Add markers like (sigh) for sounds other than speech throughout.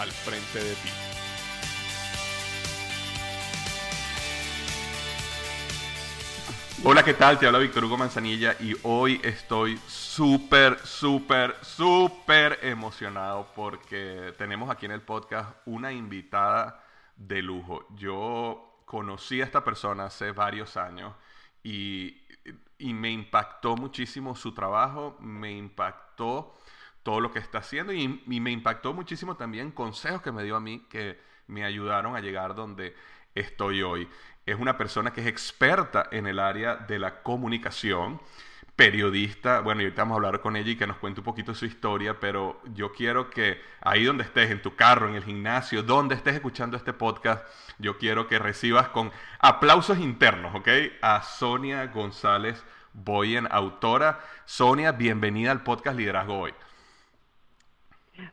al frente de ti. Hola, ¿qué tal? Te habla Víctor Hugo Manzanilla y hoy estoy súper, súper, súper emocionado porque tenemos aquí en el podcast una invitada de lujo. Yo conocí a esta persona hace varios años y, y me impactó muchísimo su trabajo, me impactó todo lo que está haciendo y, me impactó muchísimo también consejos que me dio a mí que me ayudaron a llegar donde estoy hoy. Es una persona que es experta en el área de la comunicación, periodista. Bueno, y ahorita vamos a hablar con ella y que nos cuente un poquito su historia, pero yo quiero que ahí donde estés, en tu carro, en el gimnasio, donde estés escuchando este podcast, yo quiero que recibas con aplausos internos, ¿ok? A Sonia González Boyen, autora. Sonia, bienvenida al podcast Liderazgo Hoy.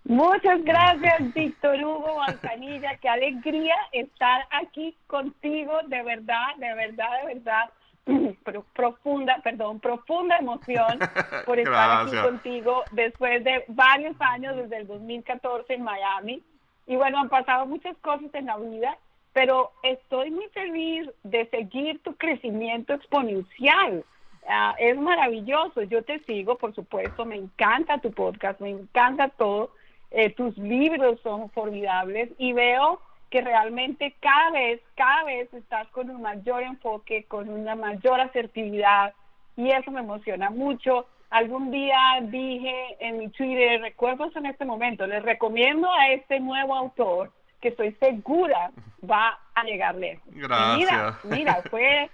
Muchas gracias, Víctor Hugo Manzanilla. Qué alegría estar aquí contigo, de verdad, de verdad, de verdad. (clears throat) profunda, perdón, profunda emoción (laughs) por estar aquí contigo después de varios años, desde el 2014 en Miami. Y bueno, han pasado muchas cosas en la vida, pero estoy muy feliz de seguir tu crecimiento exponencial. Ah, es maravilloso, yo te sigo, por supuesto, me encanta tu podcast, me encanta todo, eh, tus libros son formidables y veo que realmente cada vez, cada vez estás con un mayor enfoque, con una mayor asertividad y eso me emociona mucho. Algún día dije en mi Twitter, recuerdo en este momento, les recomiendo a este nuevo autor que estoy segura va a llegar lejos. Gracias. mira, mira, fue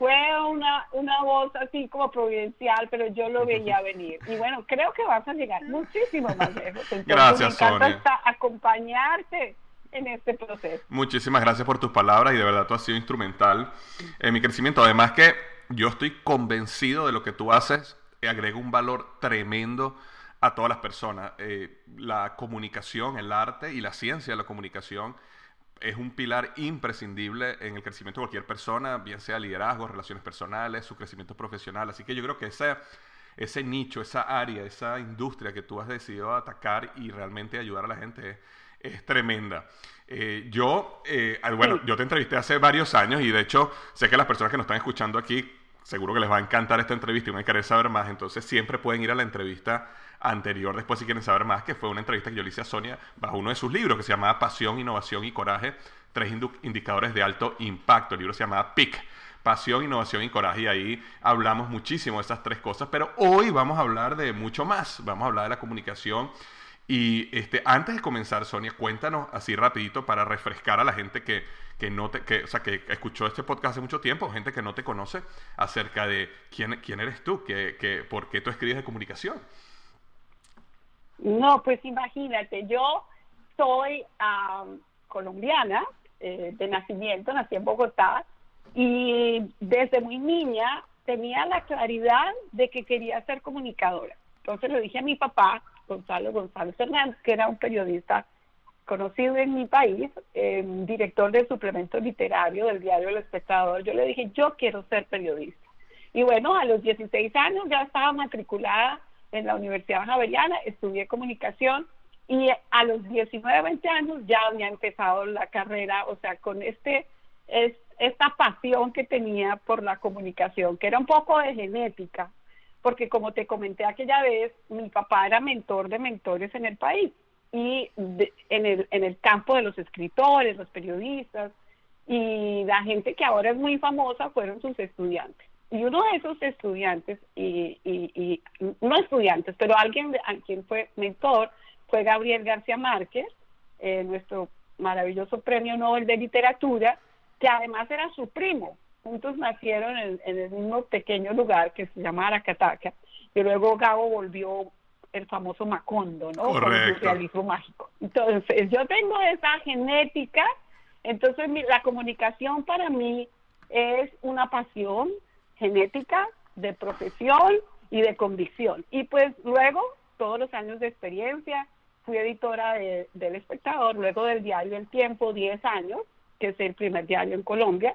fue una, una voz así como providencial, pero yo lo veía (laughs) venir. Y bueno, creo que vas a llegar muchísimo más lejos. gracias, me encanta acompañarte en este proceso. Muchísimas gracias por tus palabras y de verdad tú has sido instrumental en mi crecimiento. Además que yo estoy convencido de lo que tú haces, agrega un valor tremendo a todas las personas. Eh, la comunicación, el arte y la ciencia de la comunicación es un pilar imprescindible en el crecimiento de cualquier persona, bien sea liderazgo, relaciones personales, su crecimiento profesional. Así que yo creo que ese, ese nicho, esa área, esa industria que tú has decidido atacar y realmente ayudar a la gente es, tremenda. Eh, yo, eh, bueno, yo te entrevisté hace varios años y de hecho sé que las personas que nos están escuchando aquí seguro que les va a encantar esta entrevista y van a querer saber más. Entonces siempre pueden ir a la entrevista anterior después si quieren saber más, que fue una entrevista que yo le hice a Sonia bajo uno de sus libros que se llamaba Pasión, Innovación y Coraje, tres indicadores de alto impacto. El libro se llamaba PIC. Pasión, innovación y coraje. Y ahí hablamos muchísimo de esas tres cosas. Pero hoy vamos a hablar de mucho más. Vamos a hablar de la comunicación Y este, antes de comenzar, Sonia, cuéntanos así rapidito para refrescar a la gente que, que no te, que, o sea, que escuchó este podcast hace mucho tiempo, gente que no te conoce, acerca de quién, quién eres tú, que, que, por qué tú escribes de comunicación. No, pues imagínate, yo soy colombiana eh, de nacimiento, nací en Bogotá y desde muy niña tenía la claridad de que quería ser comunicadora. Entonces le dije a mi papá, Gonzalo González Hernández, que era un periodista conocido en mi país, eh, director del suplemento literario del diario El Espectador, yo le dije, yo quiero ser periodista. Y bueno, a los 16 años ya estaba matriculada en la Universidad Javeriana, estudié comunicación y a los 19, 20 años ya había empezado la carrera, o sea, con este, es, esta pasión que tenía por la comunicación, que era un poco de genética, porque como te comenté aquella vez, mi papá era mentor de mentores en el país y en, el, en el campo de los escritores, los periodistas y la gente que ahora es muy famosa fueron sus estudiantes. Y uno de esos estudiantes, y, y, no estudiantes, pero alguien a quien fue mentor, fue Gabriel García Márquez, eh, nuestro maravilloso premio Nobel de Literatura, que además era su primo. Juntos nacieron en, el mismo pequeño lugar que se llama Aracataca, y luego Gabo volvió el famoso Macondo, ¿no? Con el realismo mágico. Entonces, yo tengo esa genética, entonces la comunicación para mí es una pasión, genética, de profesión y de convicción. Y pues luego, todos los años de experiencia, fui editora del Espectador, luego del diario El Tiempo, 10 años, que es el primer diario en Colombia.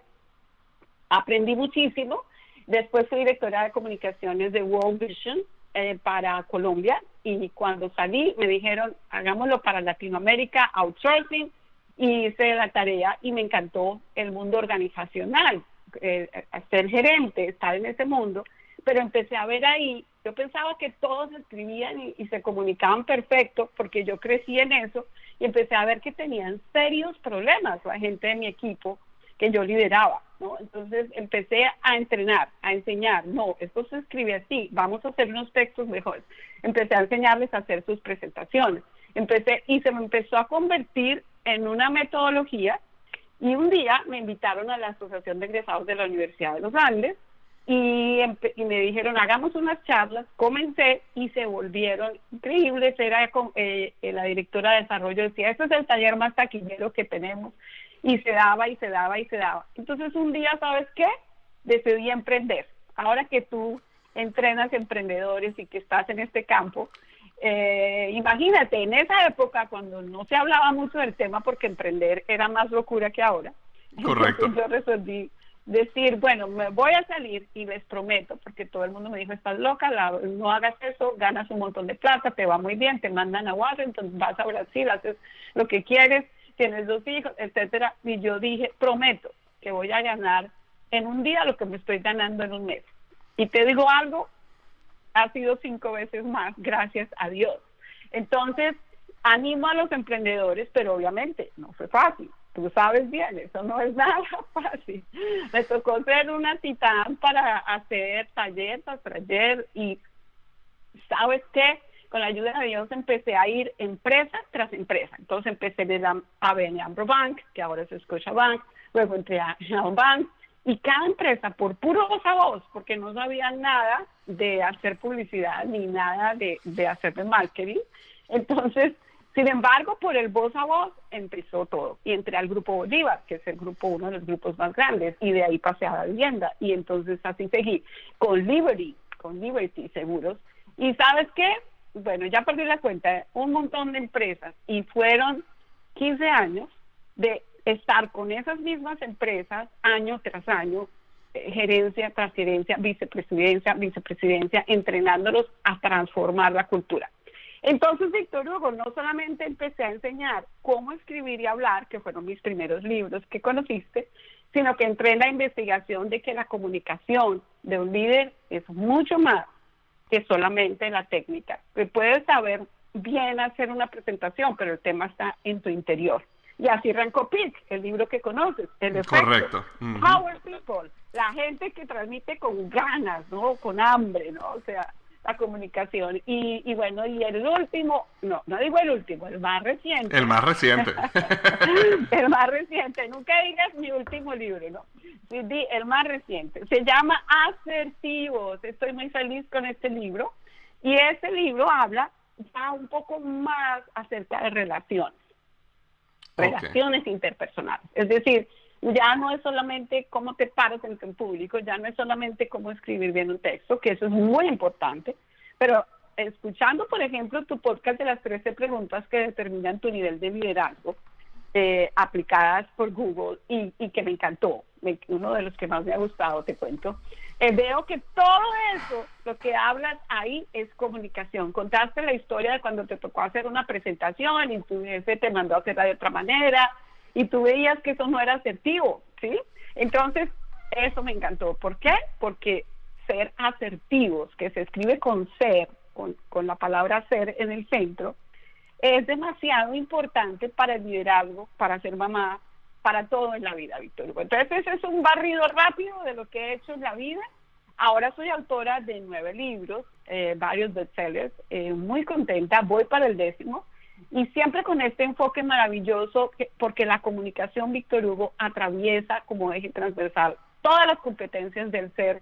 Aprendí muchísimo. Después fui directora de comunicaciones de World Vision eh, para Colombia y cuando salí me dijeron, hagámoslo para Latinoamérica, outsourcing, y hice la tarea y me encantó el mundo organizacional eh, ser gerente, estar en ese mundo, pero empecé a ver ahí, yo pensaba que todos escribían y, se comunicaban perfecto porque yo crecí en eso y empecé a ver que tenían serios problemas la gente de mi equipo que yo lideraba, ¿no? Entonces empecé a entrenar, a enseñar, no, esto se escribe así, vamos a hacer unos textos mejores. Empecé a enseñarles a hacer sus presentaciones. Empecé y se me empezó a convertir en una metodología y un día me invitaron a la Asociación de Egresados de la Universidad de los Andes y, me dijeron, hagamos unas charlas. Comencé y se volvieron increíbles. Era eh, la directora de desarrollo, decía, este es el taller más taquillero que tenemos. Y se daba y se daba y se daba. Entonces un día, ¿sabes qué? Decidí emprender. Ahora que tú entrenas emprendedores y que estás en este campo, eh, imagínate, en esa época cuando no se hablaba mucho del tema porque emprender era más locura que ahora, (laughs) Correcto. yo resolví decir, bueno, me voy a salir y les prometo, porque todo el mundo me dijo, estás loca, no hagas eso, ganas un montón de plata, te va muy bien, te mandan a Washington, vas a Brasil, haces lo que quieres, tienes dos hijos, etcétera. Y yo dije, prometo que voy a ganar en un día lo que me estoy ganando en un mes. Y te digo algo, ha sido cinco veces más, gracias a Dios. Entonces, animo a los emprendedores, pero obviamente no fue fácil. Tú sabes bien, eso no es (laughs) nada fácil. Me tocó ser una titán para hacer taller tras taller y ¿sabes qué? Con la ayuda de Dios empecé a ir empresa tras empresa. Entonces empecé de la Ambro Bank, que ahora es Bank, luego entré a Bank, y cada empresa, por puro voz a voz, porque no sabían nada de hacer publicidad ni nada de, de hacer de marketing, entonces, sin embargo, por el voz a voz empezó todo. Y entré al grupo Bolívar, que es el grupo, uno de los grupos más grandes, y de ahí pasé a la vivienda. Y entonces así seguí con Liberty, con Liberty Seguros. ¿Y sabes qué? Bueno, ya perdí la cuenta, un montón de empresas y fueron 15 años de estar con esas mismas empresas año tras año, eh, gerencia tras gerencia, vicepresidencia, vicepresidencia, entrenándolos a transformar la cultura. Entonces, Víctor Hugo, no solamente empecé a enseñar cómo escribir y hablar, que fueron mis primeros libros que conociste, sino que entré en la investigación de que la comunicación de un líder es mucho más que solamente la técnica. Que puedes saber bien hacer una presentación, pero el tema está en tu interior. Y así arrancó Pink, el libro que conoces, el efecto. Correcto. Power People, la gente que transmite con ganas, ¿no? Con hambre, ¿no? O sea, la comunicación. Y, y bueno, y el último, no, no digo el último, el más reciente. El más reciente. (laughs) el más reciente, nunca digas mi último libro, ¿no? Sí, di el más reciente. Se llama Asertivos. Estoy muy feliz con este libro. Y este libro habla ya un poco más acerca de relaciones. Relaciones interpersonales. Es decir, ya no es solamente cómo te paras en público, ya no es solamente cómo escribir bien un texto, que eso es muy importante, pero escuchando, por ejemplo, tu podcast de las 13 preguntas que determinan tu nivel de liderazgo, eh, aplicadas por Google y, que me encantó, uno de los que más me ha gustado, te cuento, eh, veo que todo eso, lo que hablas ahí es comunicación. Contaste la historia de cuando te tocó hacer una presentación y tu jefe te mandó hacerla de otra manera, y tú veías que eso no era asertivo, ¿sí? Entonces, eso me encantó. ¿Por qué? Porque ser asertivos, que se escribe con ser, con la palabra ser en el centro, es demasiado importante para el liderazgo, para ser mamá, para todo en la vida, Víctor. Entonces, ese es un barrido rápido de lo que he hecho en la vida. Ahora soy autora de nueve libros, eh, varios bestsellers, eh, muy contenta, voy para el décimo y siempre con este enfoque maravilloso, porque la comunicación, Víctor Hugo, atraviesa como eje transversal todas las competencias del ser,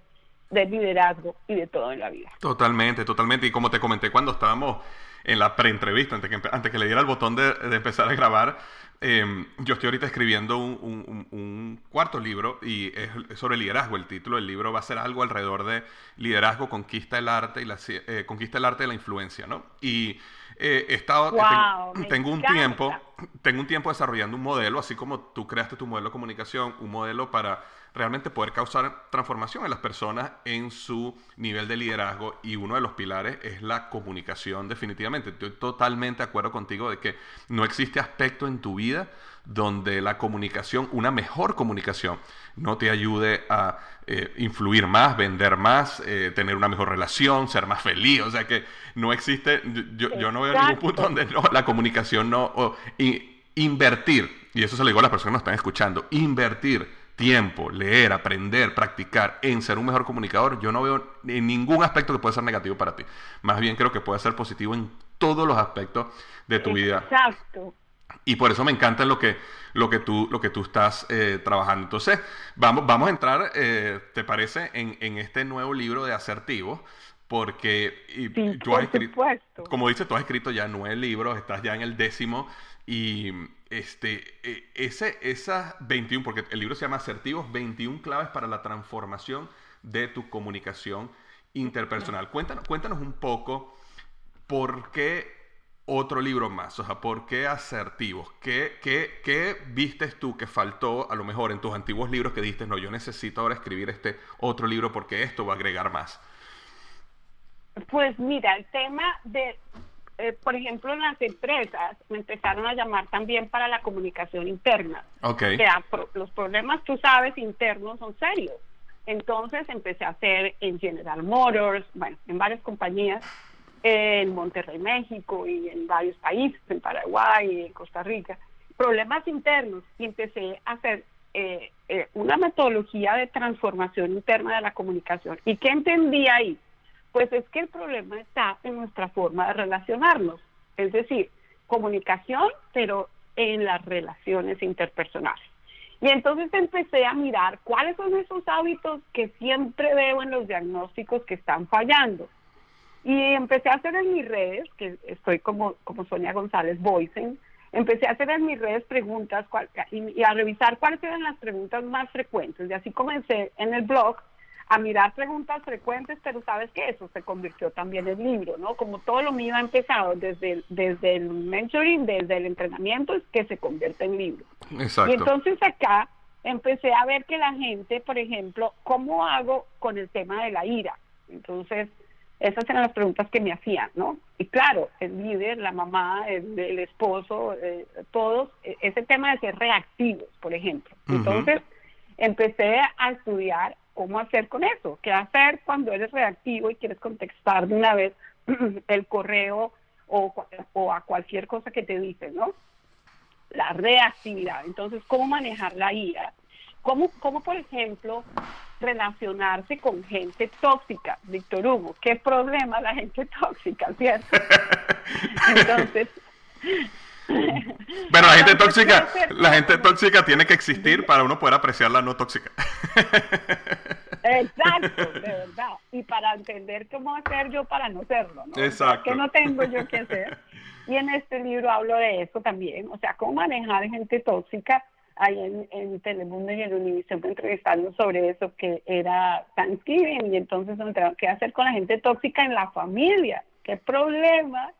del liderazgo y de todo en la vida. Totalmente, totalmente. Y como te comenté cuando estábamos en la preentrevista, antes que, antes que le diera el botón de, empezar a grabar, em, yo estoy ahorita escribiendo un, cuarto libro y es sobre liderazgo. El título del libro va a ser algo alrededor de liderazgo, conquista el arte y la eh, conquista el arte de la influencia, ¿no? Y eh, he estado, tengo, un tiempo, tengo un tiempo desarrollando un modelo, así como tú creaste tu modelo de comunicación, un modelo para realmente poder causar transformación en las personas en su nivel de liderazgo y uno de los pilares es la comunicación definitivamente. Estoy totalmente de acuerdo contigo de que no existe aspecto en tu vida donde la comunicación, una mejor comunicación, no te ayude a eh, influir más, vender más, eh, tener una mejor relación, ser más feliz. O sea que no existe, yo, yo no veo ningún punto donde no, la comunicación no, invertir, y eso se lo digo a las personas que nos están escuchando, invertir tiempo, leer, aprender, practicar en ser un mejor comunicador, yo no veo en ningún aspecto que pueda ser negativo para ti. Más bien creo que puede ser positivo en todos los aspectos de tu vida. Exacto. Y por eso me encanta lo que, lo que, tú, lo que tú estás eh, trabajando. Entonces, vamos, vamos a entrar, eh, ¿te parece?, en, en, este nuevo libro de asertivos. Porque tú has escrito, como dices, tú has escrito ya nueve libros, estás ya en el décimo. Y este, e, ese, esas 21, porque el libro se llama Asertivos, 21 claves para la transformación de tu comunicación interpersonal. Cuéntanos, cuéntanos un poco por qué otro libro más? O sea, ¿por qué asertivos? ¿Qué, qué, qué vistes tú que faltó a lo mejor en tus antiguos libros que dijiste, no, yo necesito ahora escribir este otro libro porque esto va a agregar más? Pues mira, el tema de, eh, por ejemplo, en las empresas me empezaron a llamar también para la comunicación interna. Ok. O sea, los problemas, tú sabes, internos son serios. Entonces empecé a hacer en General Motors, bueno, en varias compañías, en Monterrey, México y en varios países, en Paraguay y en Costa Rica, problemas internos y empecé a hacer eh, eh, una metodología de transformación interna de la comunicación. ¿Y qué entendí ahí? Pues es que el problema está en nuestra forma de relacionarnos, es decir, comunicación, pero en las relaciones interpersonales. Y entonces empecé a mirar cuáles son esos hábitos que siempre veo en los diagnósticos que están fallando. Y empecé a hacer en mis redes, que estoy como, como Sonia González Voicing, empecé a hacer en mis redes preguntas y, a revisar cuáles eran las preguntas más frecuentes. Y así comencé en el blog a mirar preguntas frecuentes, pero sabes que eso se convirtió también en libro, ¿no? Como todo lo mío ha empezado desde, desde el mentoring, desde el entrenamiento, es que se convierte en libro. Exacto. Y entonces acá empecé a ver que la gente, por ejemplo, ¿cómo hago con el tema de la ira? Entonces, esas eran las preguntas que me hacían, ¿no? Y claro, el líder, la mamá, el, esposo, eh, todos, e, ese tema de ser reactivos, por ejemplo. Entonces, empecé a estudiar cómo hacer con eso, qué hacer cuando eres reactivo y quieres contestar de una vez (clears throat) el correo o, o a cualquier cosa que te dicen, ¿no? La reactividad. Entonces, ¿cómo manejar la ira? ¿Cómo, cómo por ejemplo, relacionarse con gente tóxica, Víctor Hugo. ¿Qué problema la gente (laughs) tóxica, cierto? (laughs) Entonces... (laughs) Bueno, la gente tóxica, la gente tóxica tiene que existir para uno poder apreciar la no tóxica. Exacto, (laughs) de verdad. Y para entender cómo hacer yo para no serlo, ¿no? Exacto. que no tengo yo que hacer. (laughs) Y en este libro hablo de eso también, o sea, cómo manejar gente tóxica. Ahí en, en Telemundo y en Univision me entrevistaron sobre eso, que era Thanksgiving, y entonces qué hacer con la gente tóxica en la familia. ¿Qué problema?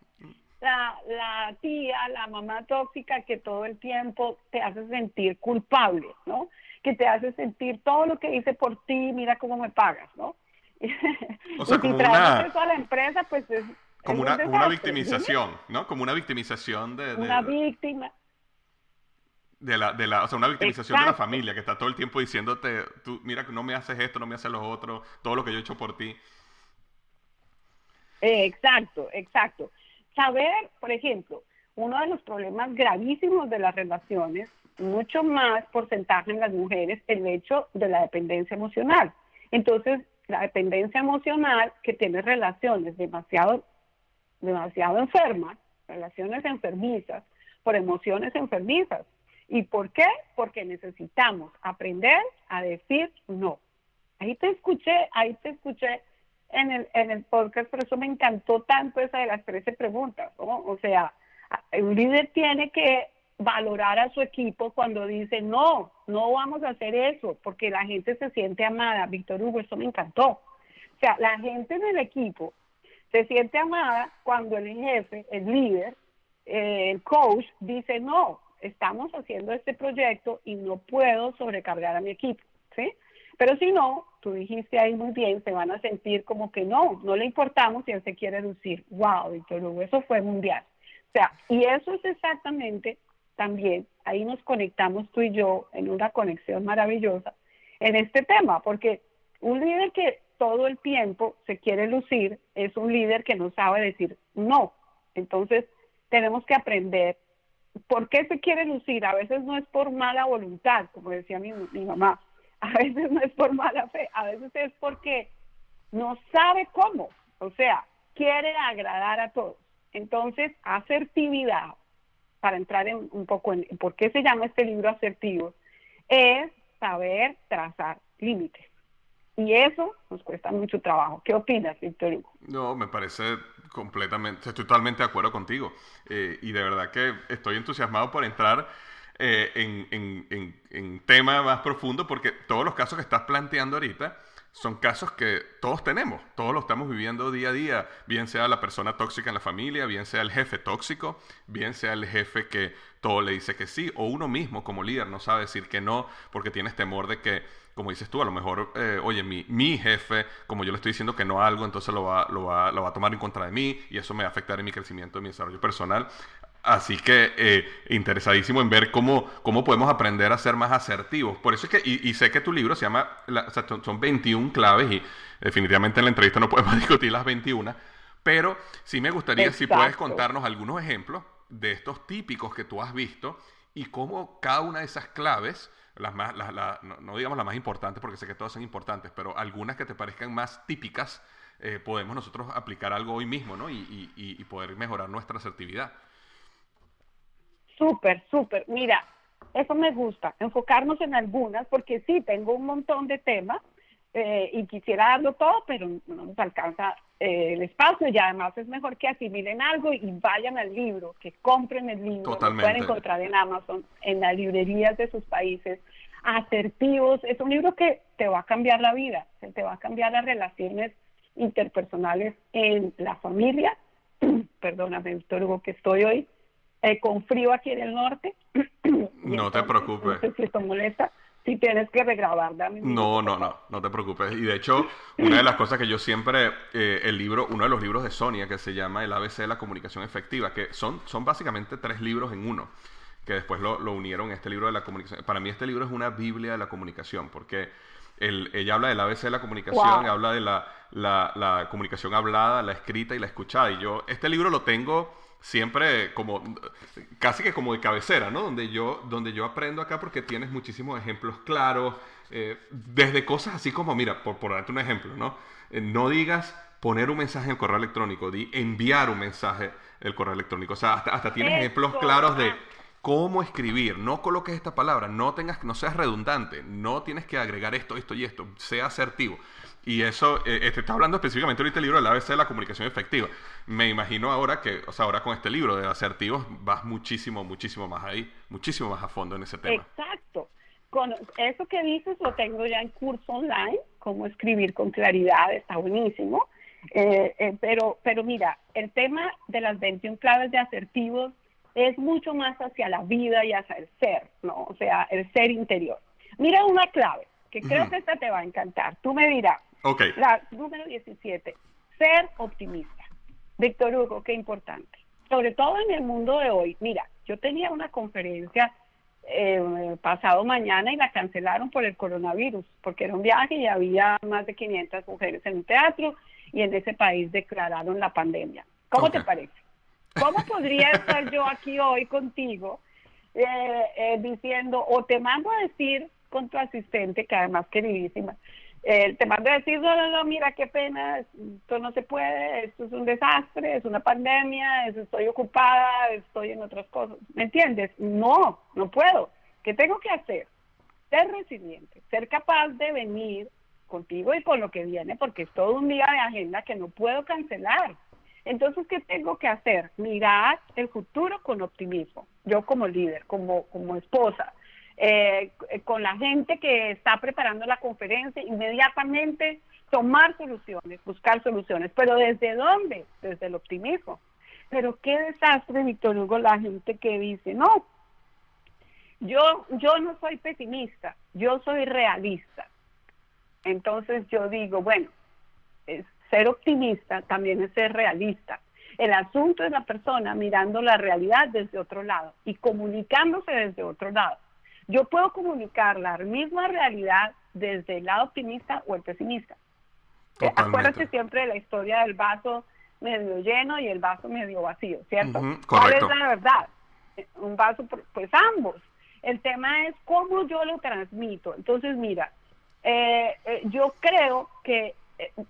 La, la tía, la mamá tóxica que todo el tiempo te hace sentir culpable, ¿no? Que te hace sentir todo lo que hice por ti, mira cómo me pagas, ¿no? (laughs) O sea, y si como traes una- eso a la empresa, pues es, Como una, una desastre, victimización, ¿no? Como una victimización de, Una víctima. de la, de la, o sea, una victimización de la familia que está todo el tiempo diciéndote, tú, mira que no me haces esto, no me haces lo otro, todo lo que yo he hecho por ti. Exacto, exacto. Saber, por ejemplo, uno de los problemas gravísimos de las relaciones, mucho más porcentaje en las mujeres, el hecho de la dependencia emocional. Entonces, la dependencia emocional que tiene relaciones demasiado, demasiado enfermas, relaciones enfermizas, por emociones enfermizas. ¿Y por qué? Porque necesitamos aprender a decir no. Ahí te escuché, ahí te escuché en el, en el podcast, por eso me encantó tanto esa de las 13 preguntas, ¿no? O sea, un líder tiene que valorar a su equipo cuando dice, no, no vamos a hacer eso, porque la gente se siente amada. Víctor Hugo, eso me encantó. O sea, la gente del equipo se siente amada cuando el jefe, el líder, eh, el coach dice, no, estamos haciendo este proyecto y no puedo sobrecargar a mi equipo, ¿sí? Pero si no, tú dijiste ahí muy bien, se van a sentir como que no, no le importamos si él se quiere lucir. Wow, Víctor Hugo, eso fue mundial. O sea, y eso es exactamente también, ahí nos conectamos tú y yo en una conexión maravillosa en este tema, porque un líder que todo el tiempo se quiere lucir es un líder que no sabe decir no. Entonces, tenemos que aprender por qué se quiere lucir. A veces no es por mala voluntad, como decía mi, mi mamá. A veces no es por mala fe, a veces es porque no sabe cómo. O sea, quiere agradar a todos. Entonces, asertividad, para entrar en un poco en por qué se llama este libro asertivo, es saber trazar límites. Y eso nos cuesta mucho trabajo. ¿Qué opinas, Víctor Hugo? No, me parece completamente, estoy totalmente de acuerdo contigo. Eh, y de verdad que estoy entusiasmado por entrar eh, en, en, en, en tema más profundo, porque todos los casos que estás planteando ahorita son casos que todos tenemos, todos lo estamos viviendo día a día, bien sea la persona tóxica en la familia, bien sea el jefe tóxico, bien sea el jefe que todo le dice que sí, o uno mismo como líder no sabe decir que no porque tienes temor de que, como dices tú, a lo mejor, eh, oye, mi, mi jefe, como yo le estoy diciendo que no algo, entonces lo va, lo, va, lo va a tomar en contra de mí y eso me va a afectar en mi crecimiento, en mi desarrollo personal. Así que eh, interesadísimo en ver cómo, cómo podemos aprender a ser más asertivos. Por eso es que, y, y sé que tu libro se llama, la- o sea, son son 21 claves y definitivamente en la entrevista no (laughs) podemos discutir las 21, pero sí me gustaría si puedes Exacto. contarnos algunos ejemplos de estos típicos que tú has visto y cómo cada una de esas claves, las más, las- la- no, no digamos las más importantes porque sé que todas son importantes, pero algunas que te parezcan más típicas, eh, podemos nosotros aplicar algo hoy mismo, ¿no? Y- y- y poder mejorar nuestra asertividad. Súper, súper. Mira, eso me gusta, enfocarnos en algunas, porque sí, tengo un montón de temas eh, y quisiera darlo todo, pero no nos alcanza eh, el espacio y además es mejor que asimilen algo y vayan al libro, que compren el libro. Lo Totalmente. pueden encontrar en Amazon, en las librerías de sus países. Asertivos, es un libro que te va a cambiar la vida, te va a cambiar las relaciones interpersonales en la familia. (clears throat) Perdóname, Víctor Hugo, que estoy hoy eh, con frío aquí en el norte. (clears throat) No te preocupes. No sé si esto molesta. Si tienes que regrabar, dame No, no, no, no te preocupes. Y de hecho, una de las cosas que yo siempre, eh, el libro, uno de los libros de Sonia que se llama El ABC de la comunicación efectiva, que son, son básicamente tres libros en uno, que después lo, lo unieron en este libro de la comunicación. Para mí este libro es una Biblia de la comunicación, porque el- ella habla del ABC de la comunicación, Wow. habla de la, la- la comunicación hablada, la escrita y la escuchada. Y yo, este libro lo tengo siempre como casi que como de cabecera, ¿no? Donde yo, donde yo aprendo acá porque tienes muchísimos ejemplos claros, eh, desde cosas así como, mira, por, por darte un ejemplo, ¿no? Eh, no digas poner un mensaje en el correo electrónico, di enviar un mensaje en el correo electrónico. O sea, hasta, hasta tienes ejemplos claros de cómo escribir. No coloques esta palabra, no tengas, no seas redundante, no tienes que agregar esto, esto y esto, sea asertivo. Y eso, eh, te está hablando específicamente ahorita el libro del ABC de la comunicación efectiva. Me imagino ahora que, o sea, ahora con este libro de asertivos vas muchísimo, muchísimo más ahí, muchísimo más a fondo en ese tema. Exacto. Con eso que dices lo tengo ya en curso online, cómo escribir con claridad, está buenísimo. Eh, eh, pero, pero mira, el tema de las 21 claves de asertivos es mucho más hacia la vida y hacia el ser, ¿no? O sea, el ser interior. Mira una clave, que creo que esta te va a encantar. Tú me dirás, Okay. La número 17, ser optimista. Víctor Hugo, qué importante. Sobre todo en el mundo de hoy. Mira, yo tenía una conferencia eh, pasado mañana y la cancelaron por el coronavirus, porque era un viaje y había más de 500 mujeres en un teatro y en ese país declararon la pandemia. ¿Cómo te parece? ¿Cómo podría estar yo aquí hoy contigo eh, eh, diciendo, o te mando a decir con tu asistente, que además queridísima, eh, te mando a decir, no, no, no, mira qué pena, esto no se puede, esto es un desastre, es una pandemia, estoy ocupada, estoy en otras cosas. ¿Me entiendes? No, no puedo. ¿Qué tengo que hacer? Ser resiliente, ser capaz de venir contigo y con lo que viene, porque es todo un día de agenda que no puedo cancelar. Entonces, ¿qué tengo que hacer? Mirar el futuro con optimismo. Yo como líder, como, como esposa, eh, con la gente que está preparando la conferencia, inmediatamente tomar soluciones, buscar soluciones. Pero ¿desde dónde? Desde el optimismo. Pero qué desastre, Víctor Hugo, la gente que dice, no, yo, yo no soy pesimista, yo soy realista. Entonces yo digo, bueno, ser optimista también es ser realista. El asunto es la persona mirando la realidad desde otro lado y comunicándose desde otro lado. Yo puedo comunicar la misma realidad desde el lado optimista o el pesimista. Eh, acuérdate siempre de la historia del vaso medio lleno y el vaso medio vacío, ¿cierto? ¿Cuál es la verdad? Un vaso, pues ambos. El tema es cómo yo lo transmito. Entonces, mira, eh, eh, yo creo que,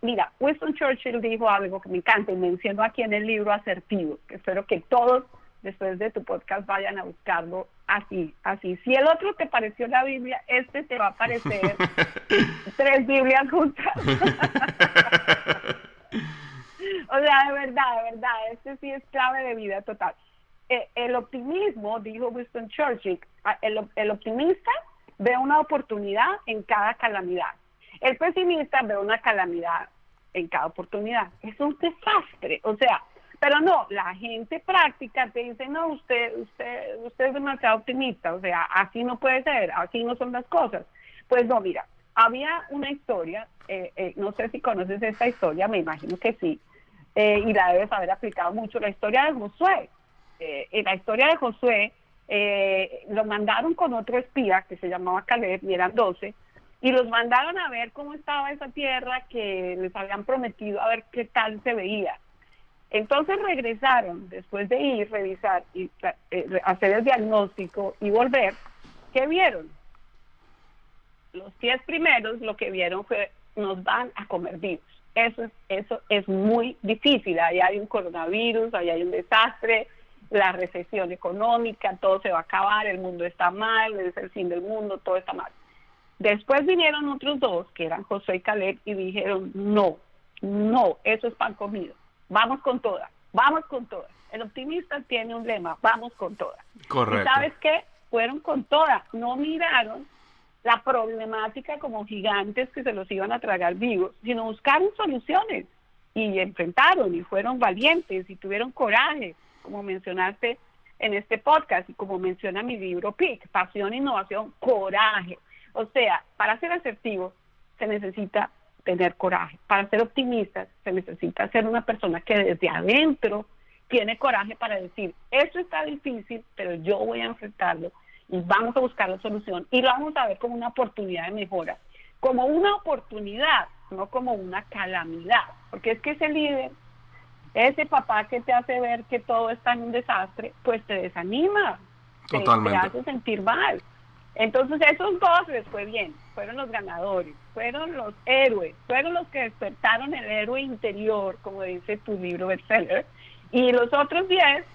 mira, Winston Churchill dijo algo que me encanta y mencionó aquí en el libro Asertivo, que espero que todos después de tu podcast vayan a buscarlo así, así. Si el otro te pareció la Biblia, este te va a parecer (laughs) tres Biblias juntas. (laughs) o sea, de verdad, de verdad, este sí es clave de vida total. Eh, el optimismo, dijo Winston Churchill, el, el optimista ve una oportunidad en cada calamidad. El pesimista ve una calamidad en cada oportunidad. Es un desastre. O sea, pero no, la gente práctica te dice, no, usted, usted, usted es demasiado optimista, o sea, así no puede ser, así no son las cosas. Pues no, mira, había una historia, eh, eh, no sé si conoces esta historia, me imagino que sí, eh, y la debes haber aplicado mucho, la historia de Josué. en la historia de Josué, lo mandaron con otro espía que se llamaba Caleb, y eran 12, y los mandaron a ver cómo estaba esa tierra que les habían prometido, a ver qué tal se veía. Entonces regresaron, después de ir, revisar y eh, hacer el diagnóstico y volver, ¿qué vieron? Los diez primeros lo que vieron fue, nos van a comer vivos. Eso es, eso es muy difícil. Ahí hay un coronavirus, ahí hay un desastre, la recesión económica, todo se va a acabar, el mundo está mal, es el fin del mundo, todo está mal. Después vinieron otros dos, que eran José y Caleb, y dijeron, no, no, eso es pan comido vamos con todas, vamos con todas. El optimista tiene un lema, vamos con todas. Correcto. ¿Y sabes qué? Fueron con todas, no miraron la problemática como gigantes que se los iban a tragar vivos, sino buscaron soluciones y enfrentaron y fueron valientes y tuvieron coraje, como mencionaste en este podcast y como menciona mi libro PIC, Pasión, Innovación, Coraje. O sea, para ser asertivo se necesita tener coraje. Para ser optimistas se necesita ser una persona que desde adentro tiene coraje para decir, esto está difícil, pero yo voy a enfrentarlo y vamos a buscar la solución y lo vamos a ver como una oportunidad de mejora, como una oportunidad, no como una calamidad, porque es que ese líder ese papá que te hace ver que todo está en un desastre, pues te desanima, Totalmente. te, hace sentir mal. Entonces esos dos les fue bien, fueron los ganadores, fueron los héroes, fueron los que despertaron el héroe interior, como dice tu libro bestseller, y los otros diez,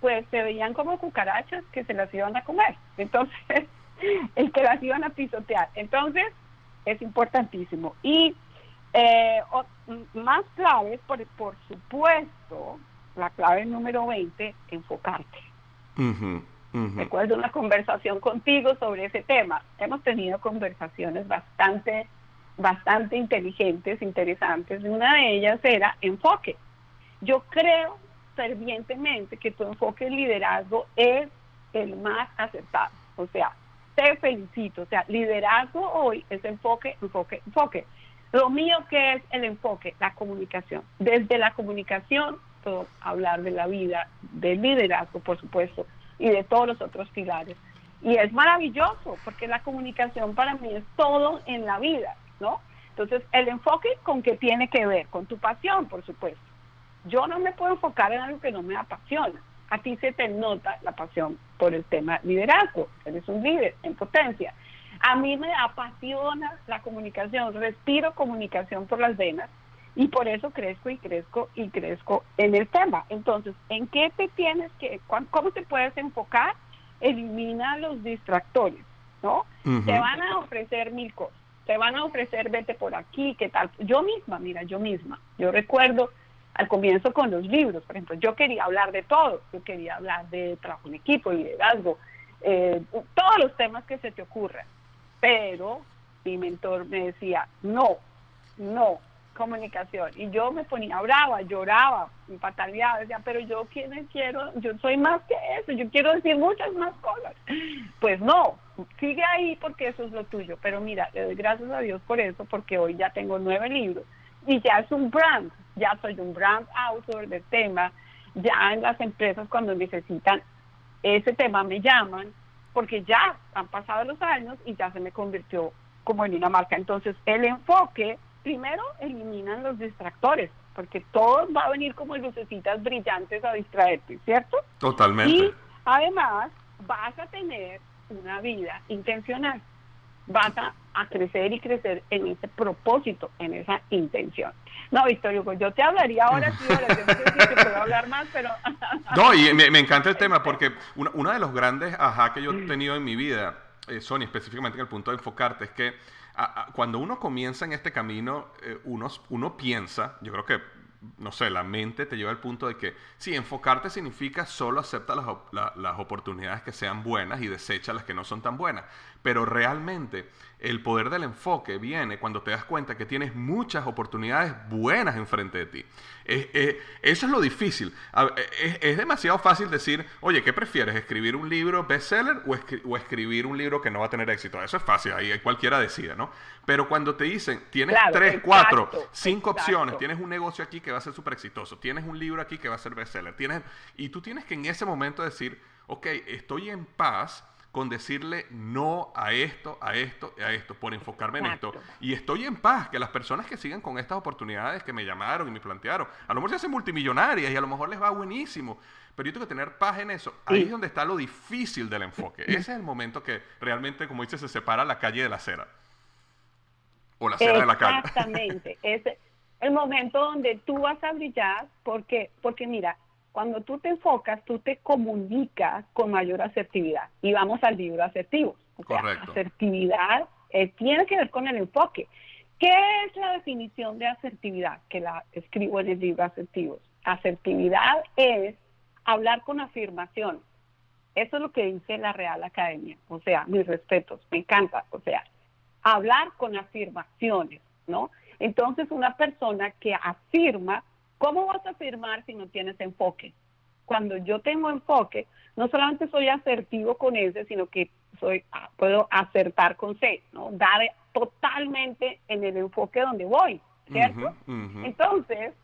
pues se veían como cucarachas que se las iban a comer. Entonces, (laughs) el que las iban a pisotear. Entonces, es importantísimo. Y eh, más claves, por, por supuesto, la clave número 20, enfocarte. Recuerdo una conversación contigo sobre ese tema. Hemos tenido conversaciones bastante, bastante inteligentes, interesantes. Una de ellas era enfoque. Yo creo fervientemente que tu enfoque en liderazgo es el más acertado. O sea, te felicito. O sea, liderazgo hoy es enfoque, enfoque, enfoque. Lo mío que es el enfoque, la comunicación. Desde la comunicación puedo hablar de la vida, del liderazgo, por supuesto, y de todos los otros pilares. Y es maravilloso, porque la comunicación para mí es todo en la vida, ¿no? Entonces, el enfoque con qué tiene que ver, con tu pasión, por supuesto. Yo no me puedo enfocar en algo que no me apasiona. A ti se te nota la pasión por el tema liderazgo. Eres un líder en potencia. A mí me apasiona la comunicación, respiro comunicación por las venas y por eso crezco y crezco y crezco en el tema. Entonces, ¿en qué te tienes que, cómo te puedes enfocar? Elimina los distractores, ¿no? Te van a ofrecer mil cosas, te van a ofrecer vete por aquí, qué tal. Yo misma, mira, yo misma, yo recuerdo al comienzo con los libros, por ejemplo, yo quería hablar de todo, yo quería hablar de trabajo en equipo, liderazgo, eh, todos los temas que se te ocurran, pero mi mentor me decía, no, no, comunicación. Y yo me ponía brava, lloraba, pataleaba, decía, pero yo quiero, yo soy más que eso, yo quiero decir muchas más cosas. Pues no, sigue ahí porque eso es lo tuyo. Pero mira, le doy gracias a Dios por eso, porque hoy ya tengo nueve libros y ya es un brand, ya soy un brand author del tema, ya en las empresas cuando necesitan ese tema me llaman, porque ya han pasado los años y ya se me convirtió como en una marca. Entonces, el enfoque, primero eliminan los distractores, porque todo va a venir como lucecitas brillantes a distraerte, ¿cierto? Totalmente. Y además vas a tener una vida intencional vas a, crecer y crecer en ese propósito, en esa intención. No, Victorio, pues yo te hablaría ahora, sí, ahora yo no sé si te puedo hablar más, pero... (laughs) no, y me, encanta el tema porque uno, de los grandes ajá que yo he tenido en mi vida, eh, Sony, específicamente en el punto de enfocarte, es que cuando uno comienza en este camino, eh, uno, uno piensa, yo creo que no sé, la mente te lleva al punto de que, sí, enfocarte significa solo acepta las, las, oportunidades que sean buenas y desecha las que no son tan buenas. Pero realmente el poder del enfoque viene cuando te das cuenta que tienes muchas oportunidades buenas enfrente de ti. eso es lo difícil. Es, demasiado fácil decir, oye, ¿qué prefieres? ¿Escribir un libro bestseller o, o, escribir un libro que no va a tener éxito? Eso es fácil, ahí cualquiera decide, ¿no? Pero cuando te dicen, tienes tres, cuatro, cinco opciones, tienes un negocio aquí que va a ser súper exitoso, tienes un libro aquí que va a ser bestseller, tienes, y tú tienes que en ese momento decir, ok, estoy en paz con decirle no a esto, a esto, a esto, por enfocarme en esto. Y estoy en paz, que las personas que sigan con estas oportunidades que me llamaron y me plantearon, a lo mejor se hacen multimillonarias y a lo mejor les va buenísimo, pero yo tengo que tener paz en eso. Ahí es donde está lo difícil del enfoque. (laughs) Ese es el momento que realmente, como dice, se separa la calle de la acera. O la acera de la calle. Exactamente. es el momento donde tú vas a brillar porque, porque mira, cuando tú te enfocas, tú te comunicas con mayor asertividad. Y vamos al libro asertivo. Correcto. asertividad eh, tiene que ver con el enfoque. ¿Qué es la definición de asertividad? Que la escribo en el libro Asertivos. Asertividad es hablar con afirmación. Eso es lo que dice la Real Academia. O sea, mis respetos, me encanta. O sea, hablar con afirmaciones, ¿no? Entonces, una persona que afirma ¿Cómo vas a afirmar si no tienes enfoque? Cuando yo tengo enfoque, no solamente soy asertivo con ese, sino que soy ah, puedo acertar con C, ¿no? Dar totalmente en el enfoque donde voy, ¿cierto? Entonces,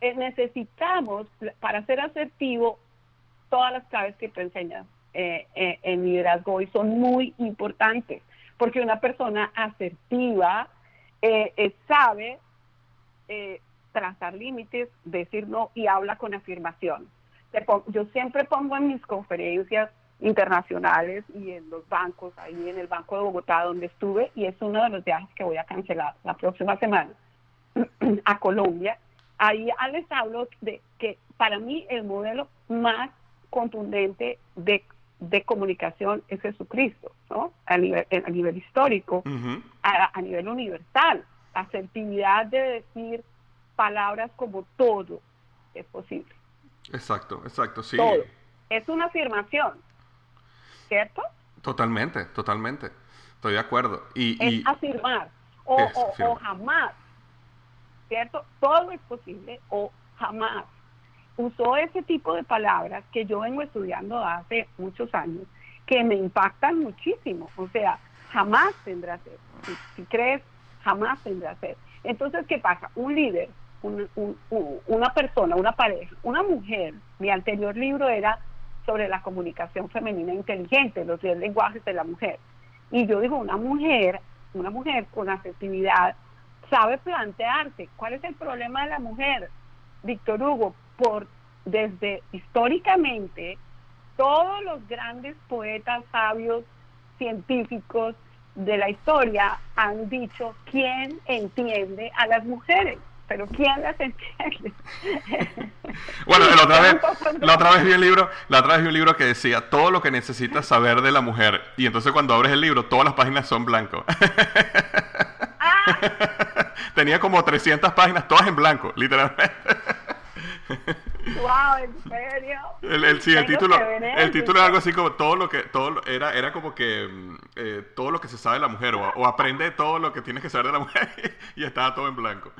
eh, necesitamos, para ser asertivo, todas las claves que te enseñan eh, eh, en liderazgo hoy son muy importantes, porque una persona asertiva sabe trazar límites, decir no y habla con afirmación. Yo siempre pongo en mis conferencias internacionales y en los bancos, ahí en el Banco de Bogotá donde estuve, y es uno de los viajes que voy a cancelar la próxima semana (clears throat) a Colombia. Ahí les hablo de que para mí el modelo más contundente de, comunicación es Jesucristo, ¿no? A nivel, a nivel histórico, a, nivel universal. Asertividad de decir palabras como todo es posible. Exacto, exacto, sí. Todo. Es una afirmación, ¿cierto? Totalmente, totalmente. Estoy de acuerdo. Y, es afirmar o, o jamás, ¿cierto? Todo es posible o jamás usó ese tipo de palabras que yo vengo estudiando hace muchos años, que me impactan muchísimo. O sea, jamás tendrá ser. Si, crees, jamás tendrá ser. Entonces, ¿qué pasa? Un líder, una persona, una pareja, una mujer, mi anterior libro era sobre la comunicación femenina inteligente, los 10 lenguajes de la mujer. Y yo digo, una mujer, una mujer con asertividad, sabe plantearse cuál es el problema de la mujer. Víctor Hugo, por desde históricamente todos los grandes poetas, sabios, científicos de la historia han dicho quién entiende a las mujeres, pero quién las entiende. bueno, la otra (laughs) vez, la otra vez vi un libro, la otra vez vi un libro que decía todo lo que necesitas saber de la mujer y entonces cuando abres el libro todas las páginas son blanco. Ah. (laughs) Tenía como 300 páginas todas en blanco, literalmente. Wow, ¿en serio? El, el, sí, el título, el título es algo así como todo lo que, todo era, era como que mm, eh, todo lo que se sabe de la mujer, o, aprende todo lo que tienes que saber de la mujer, (laughs) y estaba todo en blanco.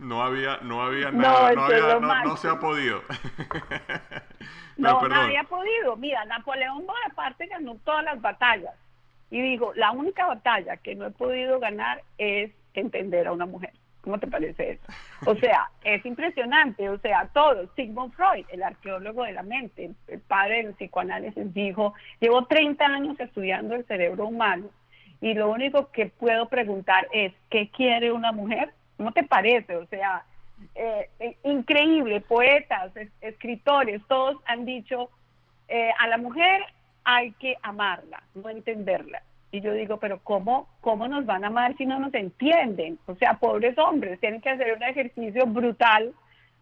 No había, no había nada, no, había, no, se ha podido. (laughs) no, no había podido. Mira, Napoleón Bonaparte ganó todas las batallas. Y digo, la única batalla que no he podido ganar es entender a una mujer. ¿Cómo te parece eso? O sea, (laughs) es impresionante, o sea, todo. Sigmund Freud, el arqueólogo de la mente, el padre del psicoanálisis, dijo, llevo 30 años estudiando el cerebro humano y lo único que puedo preguntar es, ¿qué quiere una mujer? ¿Cómo te parece? O sea, eh, eh, increíble, poetas, escritores, todos han dicho, eh, a la mujer hay que amarla, no entenderla. Y yo digo, pero ¿cómo, ¿cómo nos van a amar si no nos entienden? O sea, pobres hombres, tienen que hacer un ejercicio brutal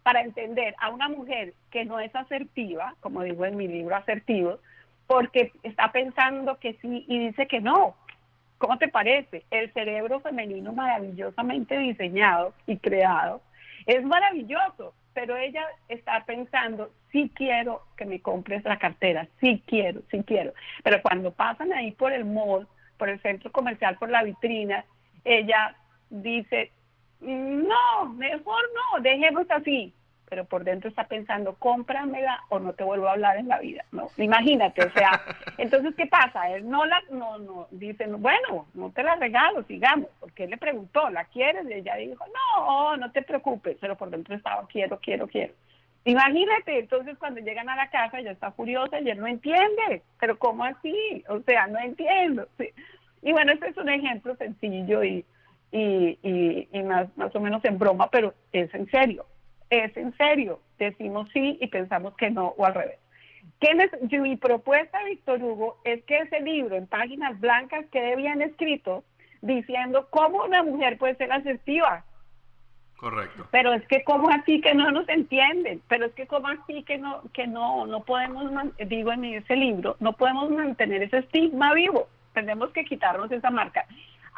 para entender a una mujer que no es asertiva, como digo en mi libro Asertivo, porque está pensando que sí y dice que no. ¿Cómo te parece? El cerebro femenino maravillosamente diseñado y creado es maravilloso, pero ella está pensando, sí quiero que me compres la cartera, sí quiero, sí quiero. Pero cuando pasan ahí por el mall, por el centro comercial, por la vitrina, ella dice, no, mejor no, dejemos así. Pero por dentro está pensando, cómpramela o no te vuelvo a hablar en la vida. No, imagínate, o sea, (laughs) entonces, ¿qué pasa? Él no la, no, no, dice, bueno, no te la regalo, sigamos, porque él le preguntó, ¿la quieres? Y ella dijo, no, no te preocupes, pero por dentro estaba, quiero, quiero, quiero. Imagínate, entonces cuando llegan a la casa ya está furiosa y él no entiende, pero ¿cómo así? O sea, no entiendo. Y bueno, este es un ejemplo sencillo y, y, y, más, más o menos en broma, pero es en serio, es en serio. Decimos sí y pensamos que no o al revés. ¿Qué mi propuesta, Víctor Hugo, es que ese libro en páginas blancas quede bien escrito diciendo cómo una mujer puede ser asertiva, Correcto. Pero es que como así que no nos entienden, pero es que como así que no que no no podemos digo en ese libro, no podemos mantener ese estigma vivo. Tenemos que quitarnos esa marca.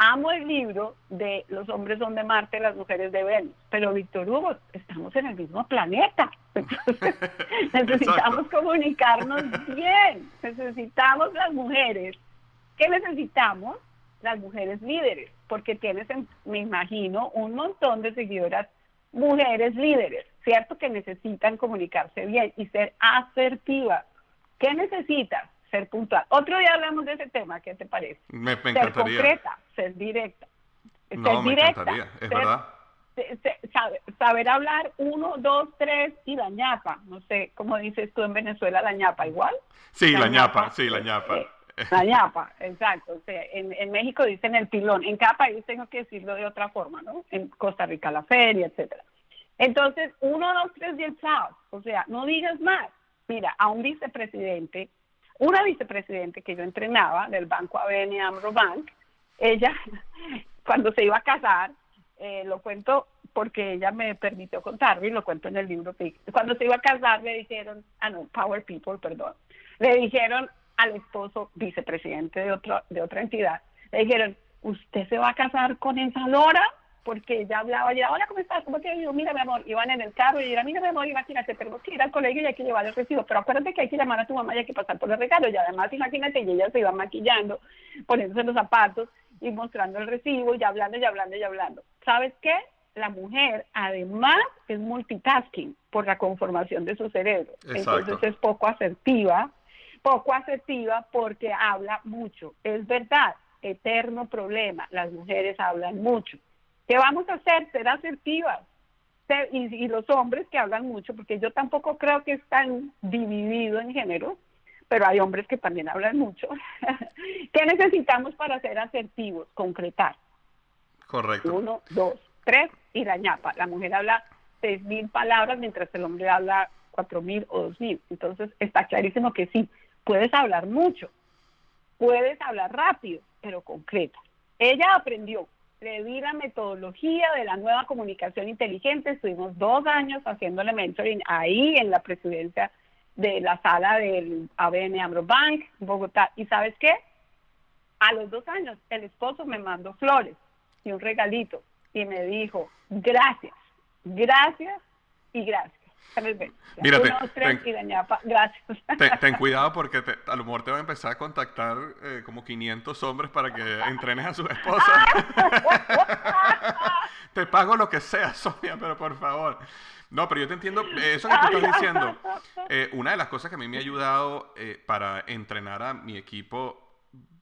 Amo el libro de Los hombres son de Marte, las mujeres de Venus, pero Víctor Hugo, estamos en el mismo planeta. (laughs) necesitamos comunicarnos bien. Necesitamos las mujeres. ¿Qué necesitamos? Las mujeres líderes porque tienes, me imagino, un montón de seguidoras mujeres líderes, ¿cierto? Que necesitan comunicarse bien y ser asertivas. ¿Qué necesitas? Ser puntual. Otro día hablamos de ese tema, ¿qué te parece? Me, ser concreta, ser directa. No, ser directa, es verdad. Saber, hablar uno, dos, tres y la ñapa. No sé, ¿cómo dices tú en Venezuela la ñapa? ¿Igual? Sí, la, ñapa, sí, la ñapa. Eh, la ñapa, exacto. O sea, en, en, México dicen el pilón. En cada país tengo que decirlo de otra forma, ¿no? En Costa Rica la feria, etcétera. Entonces, uno, dos, tres y el chao. O sea, no digas más. Mira, a un vicepresidente, una vicepresidente que yo entrenaba del Banco ABN Amro Bank, ella, (laughs) cuando se iba a casar, eh, lo cuento porque ella me permitió contarlo y lo cuento en el libro. Cuando se iba a casar le dijeron, ah no, Power People, perdón, le dijeron al esposo vicepresidente de, otro, de otra entidad, le dijeron, ¿usted se va a casar con esa Lora? Porque ella hablaba, ya, hola, ¿cómo estás? ¿Cómo te digo? Mira, mi amor, iban en el carro y era, mira, mi amor, imagínate, tenemos que ir al colegio y hay que llevar el recibo, pero acuérdate que hay que llamar a tu mamá y hay que pasar por el regalo, y además, imagínate, y ella se iba maquillando, poniéndose los zapatos y mostrando el recibo y hablando y hablando y hablando. ¿Sabes qué? La mujer, además, es multitasking por la conformación de su cerebro. Entonces es poco asertiva, poco asertiva porque habla mucho. Es verdad, eterno problema. Las mujeres hablan mucho. ¿Qué vamos a hacer? Ser asertivas. y, los hombres que hablan mucho, porque yo tampoco creo que están divididos en género, pero hay hombres que también hablan mucho. (laughs) ¿Qué necesitamos para ser asertivos? Concretar. Correcto. Uno, dos, tres y la ñapa. La mujer habla seis mil palabras mientras el hombre habla cuatro mil o dos mil. Entonces está clarísimo que sí, puedes hablar mucho, puedes hablar rápido, pero concreta. Ella aprendió, le di la metodología de la nueva comunicación inteligente, estuvimos dos años haciéndole mentoring ahí en la presidencia de la sala del ABN Amro Bank, Bogotá. ¿Y sabes qué? A los dos años el esposo me mandó flores y un regalito y me dijo, gracias, gracias y gracias. Mírate, (laughs) ten, cuidado porque a lo mejor te va a empezar a contactar eh, como 500 hombres para que entrenes a su esposa. (laughs) te pago lo que sea, Sonia, pero por favor. No, pero yo te entiendo, eh, eso que tú estás diciendo, (laughs) eh, una de las cosas que a mí me ha ayudado para entrenar a mi equipo,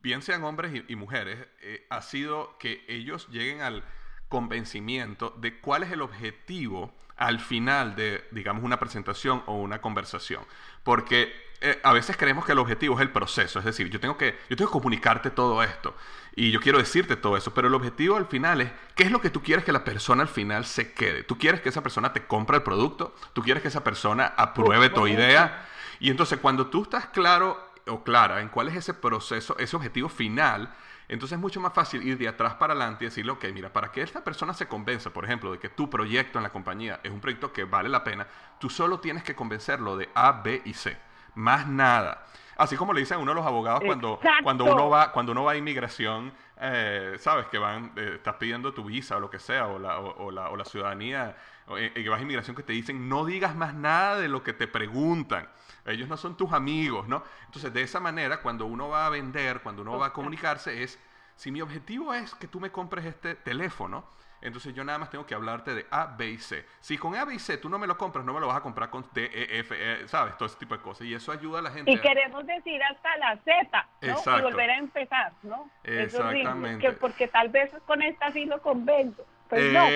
bien sean hombres y mujeres, ha sido que ellos lleguen al convencimiento de cuál es el objetivo al final de, digamos, una presentación o una conversación. Porque eh, a veces creemos que el objetivo es el proceso, es decir, yo tengo, que, yo tengo que comunicarte todo esto y yo quiero decirte todo eso, pero el objetivo al final es qué es lo que tú quieres que la persona al final se quede. Tú quieres que esa persona te compre el producto, tú quieres que esa persona apruebe tu idea. Y entonces cuando tú estás claro o clara en cuál es ese proceso, ese objetivo final, entonces es mucho más fácil ir de atrás para adelante y decirle, ok, mira, para que esta persona se convenza, por ejemplo, de que tu proyecto en la compañía es un proyecto que vale la pena, tú solo tienes que convencerlo de A, B y C. Más nada. Así como le dicen a uno de los abogados cuando, cuando, uno va, cuando uno va a inmigración, eh, sabes que van, eh, estás pidiendo tu visa o lo que sea, o la, o, la, o la ciudadanía, eh, que vas a inmigración que te dicen, no digas más nada de lo que te preguntan ellos no son tus amigos, ¿no? Entonces, de esa manera, cuando uno va a vender, cuando uno va a comunicarse, es, si mi objetivo es que tú me compres este teléfono, entonces yo nada más tengo que hablarte de A, B y C. Si con A, B y C tú no me lo compras, no me lo vas a comprar con D, E, F, e, ¿sabes? Todo ese tipo de cosas. Y eso ayuda a la gente. Y queremos decir hasta la Z, ¿no? Y volver a empezar, ¿no? Exactamente. porque tal vez con esta sí lo convenzo. Pues no.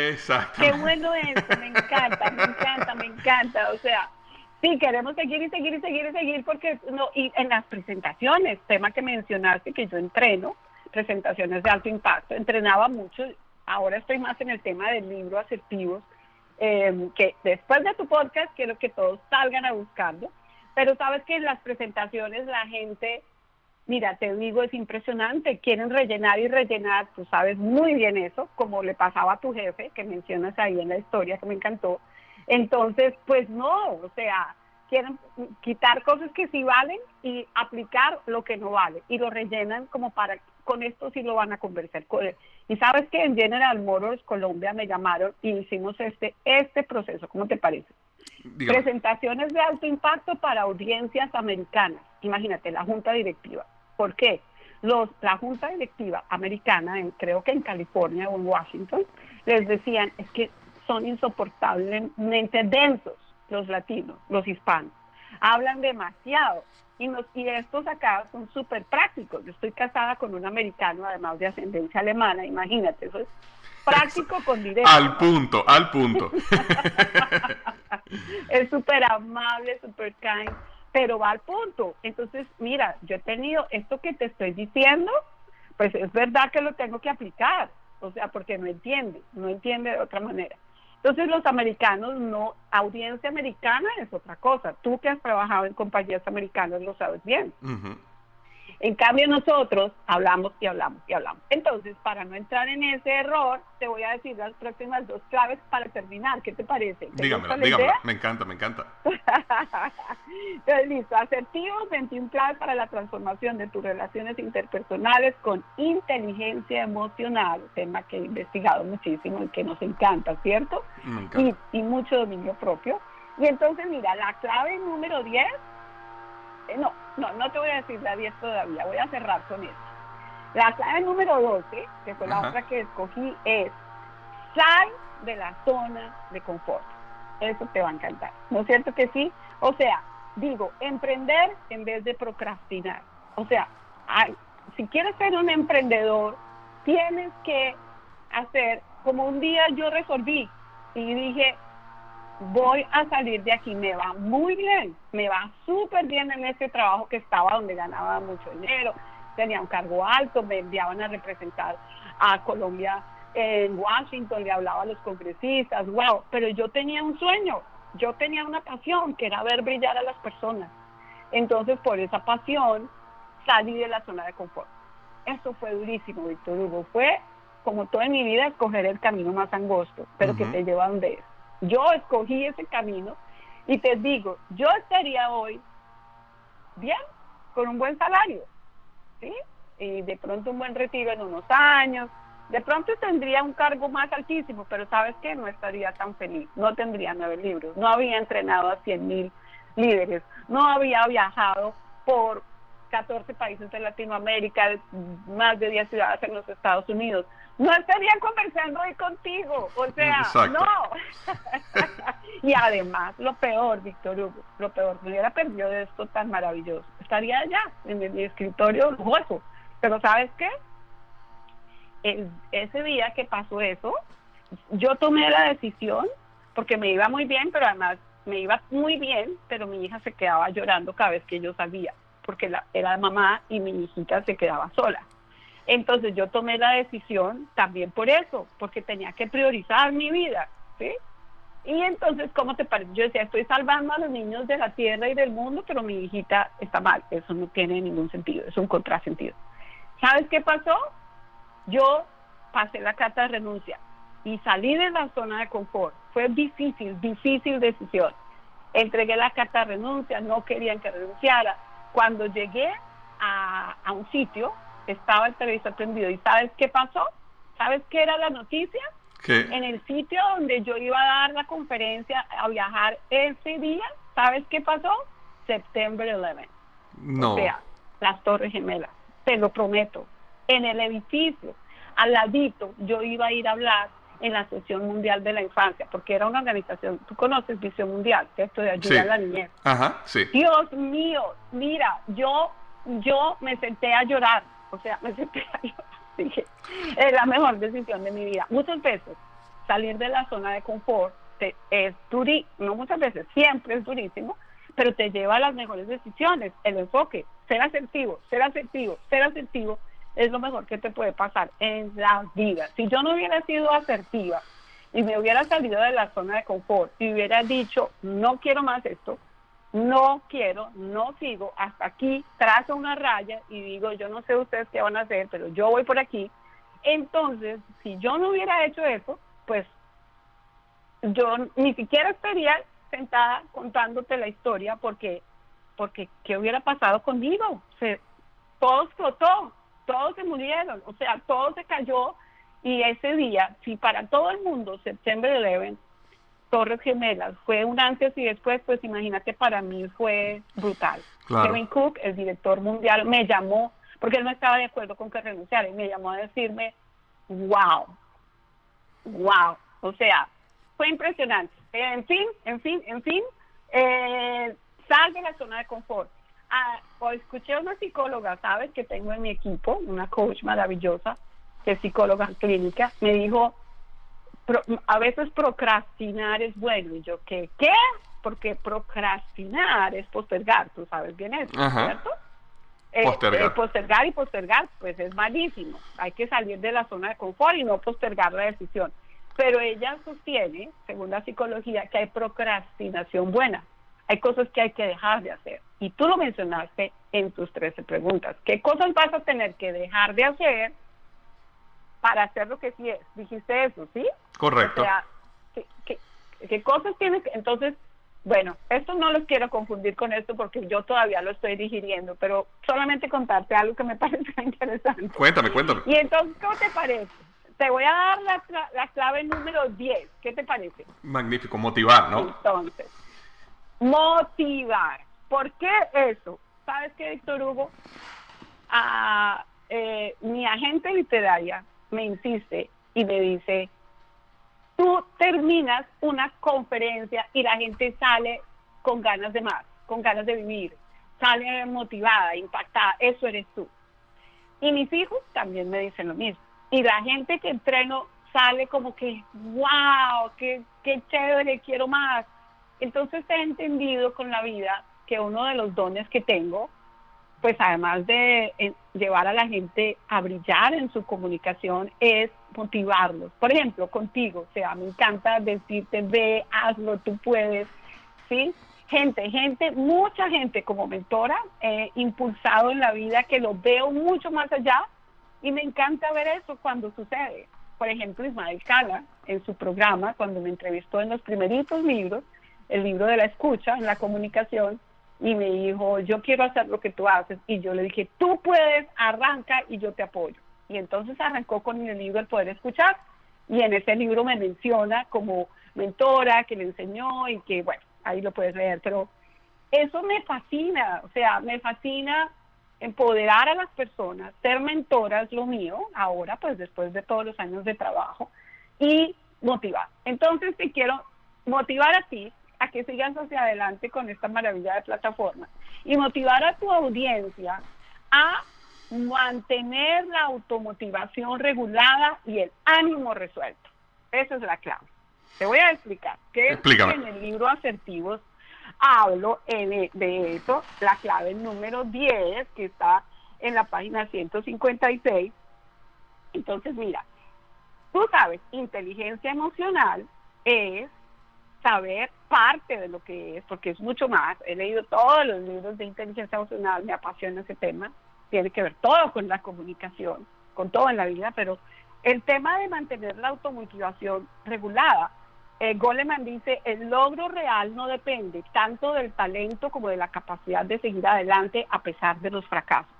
Qué bueno eso, me encanta, me encanta, me encanta. O sea, Sí, queremos seguir y seguir y seguir y seguir porque no y en las presentaciones, tema que mencionaste que yo entreno, presentaciones de alto impacto, entrenaba mucho, ahora estoy más en el tema del libro asertivos, em, que después de tu podcast quiero que todos salgan a buscarlo, pero sabes que en las presentaciones la gente, mira, te digo, es impresionante, quieren rellenar y rellenar, tú sabes muy bien eso, como le pasaba a tu jefe, que mencionas ahí en la historia que me encantó, entonces, pues no, o sea, quieren quitar cosas que sí valen y aplicar lo que no vale y lo rellenan como para con esto sí lo van a conversar. Y sabes que en General Motors Colombia me llamaron y hicimos este este proceso, ¿cómo te parece? Presentaciones de alto impacto para audiencias americanas. Imagínate, la junta directiva. ¿Por qué? Los, la junta directiva americana, en, creo que en California o en Washington, les decían, es que son insoportablemente densos los latinos, los hispanos. Hablan demasiado. Y, nos, y estos acá son súper prácticos. Yo estoy casada con un americano, además de ascendencia alemana, imagínate, eso es práctico con directo. Al punto, al punto. (laughs) es súper amable, súper kind, pero va al punto. Entonces, mira, yo he tenido esto que te estoy diciendo, pues es verdad que lo tengo que aplicar, o sea, porque no entiende, no entiende de otra manera. Entonces los americanos no, audiencia americana es otra cosa. Tú que has trabajado en compañías americanas lo sabes bien. En cambio nosotros hablamos y hablamos y hablamos. Entonces, para no entrar en ese error, te voy a decir las próximas dos claves para terminar. ¿Qué te parece? Dígamela, dígamela. Me encanta, me encanta. (laughs) Entonces, listo. Asertivos, 21 claves para la transformación de tus relaciones interpersonales con inteligencia emocional, tema que he investigado muchísimo y que nos encanta, ¿cierto? Me encanta. Y, y mucho dominio propio. Y entonces, mira, la clave número 10 eh, no, no, no te voy a decir la 10 todavía, voy a cerrar con esto. La clave número 12, que fue la otra que escogí, es sal de la zona de confort. Eso te va a encantar. ¿No es cierto que sí? O sea, digo, emprender en vez de procrastinar. O sea, si quieres ser un emprendedor, tienes que hacer como un día yo resolví y dije, voy a salir de aquí, me va muy bien, me va súper bien en ese trabajo que estaba donde ganaba mucho dinero, tenía un cargo alto, me enviaban a representar a Colombia en Washington, le hablaba a los congresistas, wow, pero yo tenía un sueño, yo tenía una pasión que era ver brillar a las personas. Entonces, por esa pasión, salí de la zona de confort. Eso fue durísimo, Víctor Hugo. Fue, como toda mi vida, escoger el camino más angosto, pero que te lleva a donde es. Yo escogí ese camino y te digo, yo estaría hoy bien, con un buen salario, ¿sí? Y de pronto un buen retiro en unos años. De pronto tendría un cargo más altísimo, pero ¿sabes qué? No estaría tan feliz. No tendría nueve libros. No había entrenado a cien mil líderes. No había viajado por 14 países de Latinoamérica, más de 10 ciudades en los Estados Unidos no estaría conversando hoy contigo. O sea, no. (laughs) y además, lo peor, Víctor Hugo, lo peor, me hubiera perdido de esto tan maravilloso. Estaría allá, en mi escritorio lujoso. Pero ¿sabes qué? ese día que pasó eso, yo tomé la decisión, porque me iba muy bien, pero además me iba muy bien, pero mi hija se quedaba llorando cada vez que yo salía, porque la, era mamá y mi hijita se quedaba sola. Entonces yo tomé la decisión también por eso, porque tenía que priorizar mi vida, ¿sí? Y entonces, ¿cómo te parece? Yo decía, estoy salvando a los niños de la tierra y del mundo, pero mi hijita está mal. Eso no tiene ningún sentido, es un contrasentido. ¿Sabes qué pasó? Yo pasé la carta de renuncia y salí de la zona de confort. Fue difícil, difícil decisión. Entregué la carta de renuncia, no querían que renunciara. Cuando llegué a, a un sitio, estaba el televisor prendido. ¿Y sabes qué pasó? ¿Sabes qué era la noticia? En el sitio donde yo iba a dar la conferencia, a viajar ese día, ¿sabes qué pasó? September 11. No. O sea, las Torres Gemelas. Te lo prometo. En el edificio, al ladito, yo iba a ir a hablar en la sesión mundial de la infancia, porque era una organización, tú conoces Visión Mundial, esto de ayuda a la niñez. Ajá, sí. Dios mío, mira, yo, yo me senté a llorar o sea, me senté dije, (laughs) es la mejor decisión de mi vida. Muchas veces salir de la zona de confort es durísimo, no muchas veces, siempre es durísimo, pero te lleva a las mejores decisiones, el enfoque, ser asertivo, ser asertivo, ser asertivo es lo mejor que te puede pasar en la vida. Si yo no hubiera sido asertiva y me hubiera salido de la zona de confort y hubiera dicho, no quiero más esto, no quiero, no sigo, hasta aquí trazo una raya y digo, yo no sé ustedes qué van a hacer, pero yo voy por aquí. Entonces, si yo no hubiera hecho eso, pues yo ni siquiera estaría sentada contándote la historia porque, porque ¿qué hubiera pasado conmigo? Se, todo explotó, todos se murieron, o sea, todo se cayó y ese día, si para todo el mundo, septiembre 11, Torres Gemelas fue un antes y después, pues imagínate, para mí fue brutal. Kevin Cook, el director mundial, me llamó, porque él no estaba de acuerdo con que renunciara, y me llamó a decirme, wow, wow, o sea, fue impresionante. En fin, en fin, en fin, eh, sal de la zona de confort. Ah, o escuché a una psicóloga, ¿sabes? Que tengo en mi equipo, una coach maravillosa, que es psicóloga clínica, me dijo, a veces procrastinar es bueno. Y yo, ¿qué? ¿Qué? Porque procrastinar es postergar, tú sabes bien eso, ¿cierto? Eh, postergar. Eh, postergar y postergar, pues es malísimo. Hay que salir de la zona de confort y no postergar la decisión. Pero ella sostiene, según la psicología, que hay procrastinación buena. Hay cosas que hay que dejar de hacer. Y tú lo mencionaste en tus 13 preguntas. ¿Qué cosas vas a tener que dejar de hacer para hacer lo que sí es? Dijiste eso, ¿sí? Correcto. O sea, ¿qué, qué cosas tienes que...? Entonces, bueno, esto no los quiero confundir con esto porque yo todavía lo estoy digiriendo, pero solamente contarte algo que me (laughs) parece interesante. Cuéntame, cuéntame. Y entonces, ¿cómo te parece? Te voy a dar la, la clave número 10. ¿Qué te parece? Magnífico, motivar, ¿no? Entonces, motivar. ¿Por qué eso? ¿Sabes qué, Víctor Hugo? A, eh, mi agente literaria me insiste y me dice, tú terminas una conferencia y la gente sale con ganas de más, con ganas de vivir, sale motivada, impactada, eso eres tú. Y mis hijos también me dicen lo mismo. Y la gente que entreno sale como que, wow, qué, qué chévere, quiero más. Entonces he entendido con la vida que uno de los dones que tengo, pues además de eh, llevar a la gente a brillar en su comunicación, es motivarlos. Por ejemplo, contigo, o sea, me encanta decirte, ve, hazlo, tú puedes, ¿sí? Gente, gente, mucha gente como mentora, he impulsado en la vida que lo veo mucho más allá y me encanta ver eso cuando sucede. Por ejemplo, Ismael Cala, en su programa, cuando me entrevistó en los primeritos libros, el libro de la escucha, en la comunicación, y me dijo, yo quiero hacer lo que tú haces. Y yo le dije, tú puedes, arranca y yo te apoyo. Y entonces arrancó con el libro El Poder Escuchar. Y en ese libro me menciona como mentora que le enseñó y que, bueno, ahí lo puedes leer. Pero eso me fascina, o sea, me fascina empoderar a las personas, ser mentora es lo mío, ahora pues después de todos los años de trabajo, y motivar. Entonces te quiero motivar a ti a que sigas hacia adelante con esta maravilla de plataforma y motivar a tu audiencia a mantener la automotivación regulada y el ánimo resuelto. Esa es la clave. Te voy a explicar que en el libro Asertivos hablo de eso, la clave número 10 que está en la página 156. Entonces, mira, tú sabes, inteligencia emocional es saber parte de lo que es, porque es mucho más. He leído todos los libros de inteligencia emocional, me apasiona ese tema, tiene que ver todo con la comunicación, con todo en la vida, pero el tema de mantener la automotivación regulada. Eh, Goleman dice, el logro real no depende tanto del talento como de la capacidad de seguir adelante a pesar de los fracasos.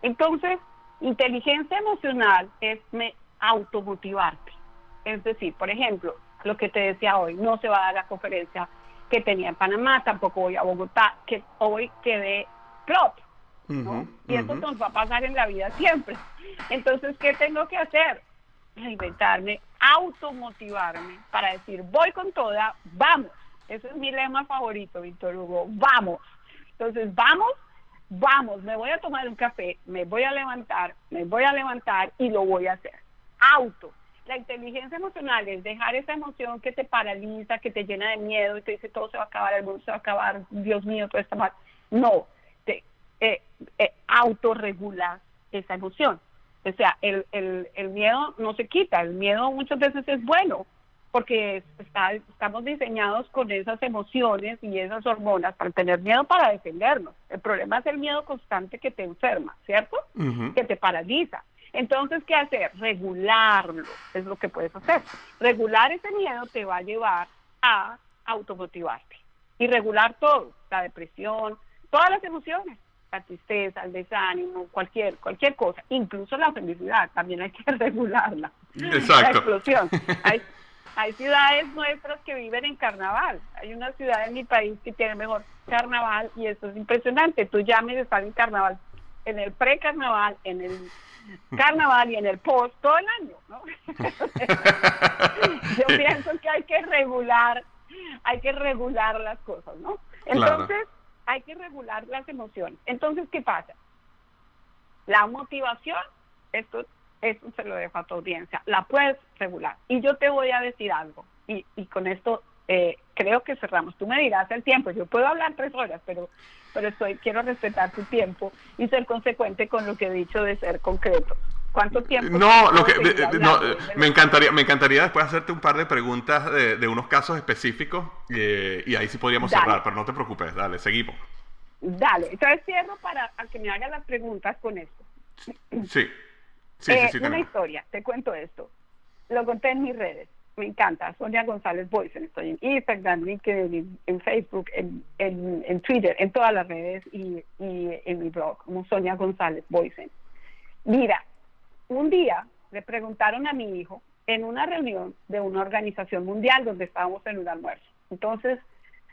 Entonces, inteligencia emocional es me automotivarte. Es decir, por ejemplo, lo que te decía hoy, no se va a dar la conferencia que tenía en Panamá, tampoco voy a Bogotá, que hoy quedé plop. ¿no? y eso nos va a pasar en la vida siempre. Entonces, ¿qué tengo que hacer? Reinventarme, automotivarme para decir, voy con toda, vamos. Ese es mi lema favorito, Víctor Hugo, vamos. Entonces, vamos, vamos, me voy a tomar un café, me voy a levantar, me voy a levantar y lo voy a hacer. Auto, la inteligencia emocional es dejar esa emoción que te paraliza, que te llena de miedo y te dice todo se va a acabar, el mundo se va a acabar, Dios mío, todo está mal. No, te eh, eh, autorregulas esa emoción. O sea, el, el, el miedo no se quita, el miedo muchas veces es bueno, porque está, estamos diseñados con esas emociones y esas hormonas para tener miedo para defendernos. El problema es el miedo constante que te enferma, ¿cierto? Que te paraliza. Entonces, ¿qué hacer? Regularlo, es lo que puedes hacer. Regular ese miedo te va a llevar a automotivarte y regular todo, la depresión, todas las emociones, la tristeza, el desánimo, cualquier cualquier cosa, incluso la felicidad, también hay que (laughs) regularla. Exacto. La explosión. (laughs) Hay, hay ciudades nuestras que viven en carnaval. Hay una ciudad en mi país que tiene mejor carnaval y eso es impresionante. Tú llames estar en carnaval, en el pre-carnaval, en el carnaval y en el post todo el año, ¿no? (laughs) Yo pienso que hay que regular, hay que regular las cosas, ¿no? Entonces, hay que regular las emociones. Entonces, ¿qué pasa? La motivación, esto, esto se lo dejo a tu audiencia, la puedes regular. Y yo te voy a decir algo, y, y con esto eh, creo que cerramos. Tú me dirás el tiempo, yo puedo hablar tres horas, pero pero estoy quiero respetar tu tiempo y ser consecuente con lo que he dicho de ser concreto. ¿Cuánto tiempo? No, lo que, no, me encantaría, me encantaría después hacerte un par de preguntas de, de unos casos específicos eh, y ahí sí podríamos cerrar, pero no te preocupes, dale, seguimos. Dale, entonces cierro para que me hagan las preguntas con esto. Sí, sí, eh, sí, Una historia, te cuento esto. Lo conté en mis redes. Me encanta. Sonia González Boysen. Estoy en Instagram, LinkedIn, en Facebook, en, en, Twitter, en todas las redes y, en mi blog, como Sonia González Boysen. Mira, un día le preguntaron a mi hijo en una reunión de una organización mundial donde estábamos en un almuerzo. Entonces,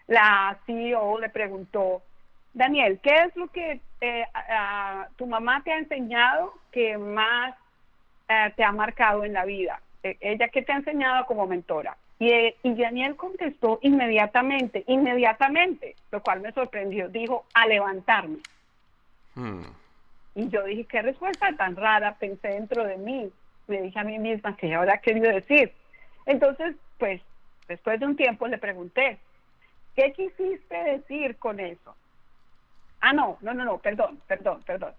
la CEO le preguntó, Daniel, ¿qué es lo que eh, tu mamá te ha enseñado que más eh, te ha marcado en la vida? Eh, ella, ¿qué te ha enseñado como mentora? Y, y, Daniel contestó inmediatamente, inmediatamente, lo cual me sorprendió. Dijo, a levantarme. Hmm. Y yo dije, qué respuesta tan rara, pensé dentro de mí. Me dije a mí misma que habrá querido decir. Entonces, pues, después de un tiempo le pregunté, ¿qué quisiste decir con eso? Ah, no, no, no, no, perdón, perdón, perdón.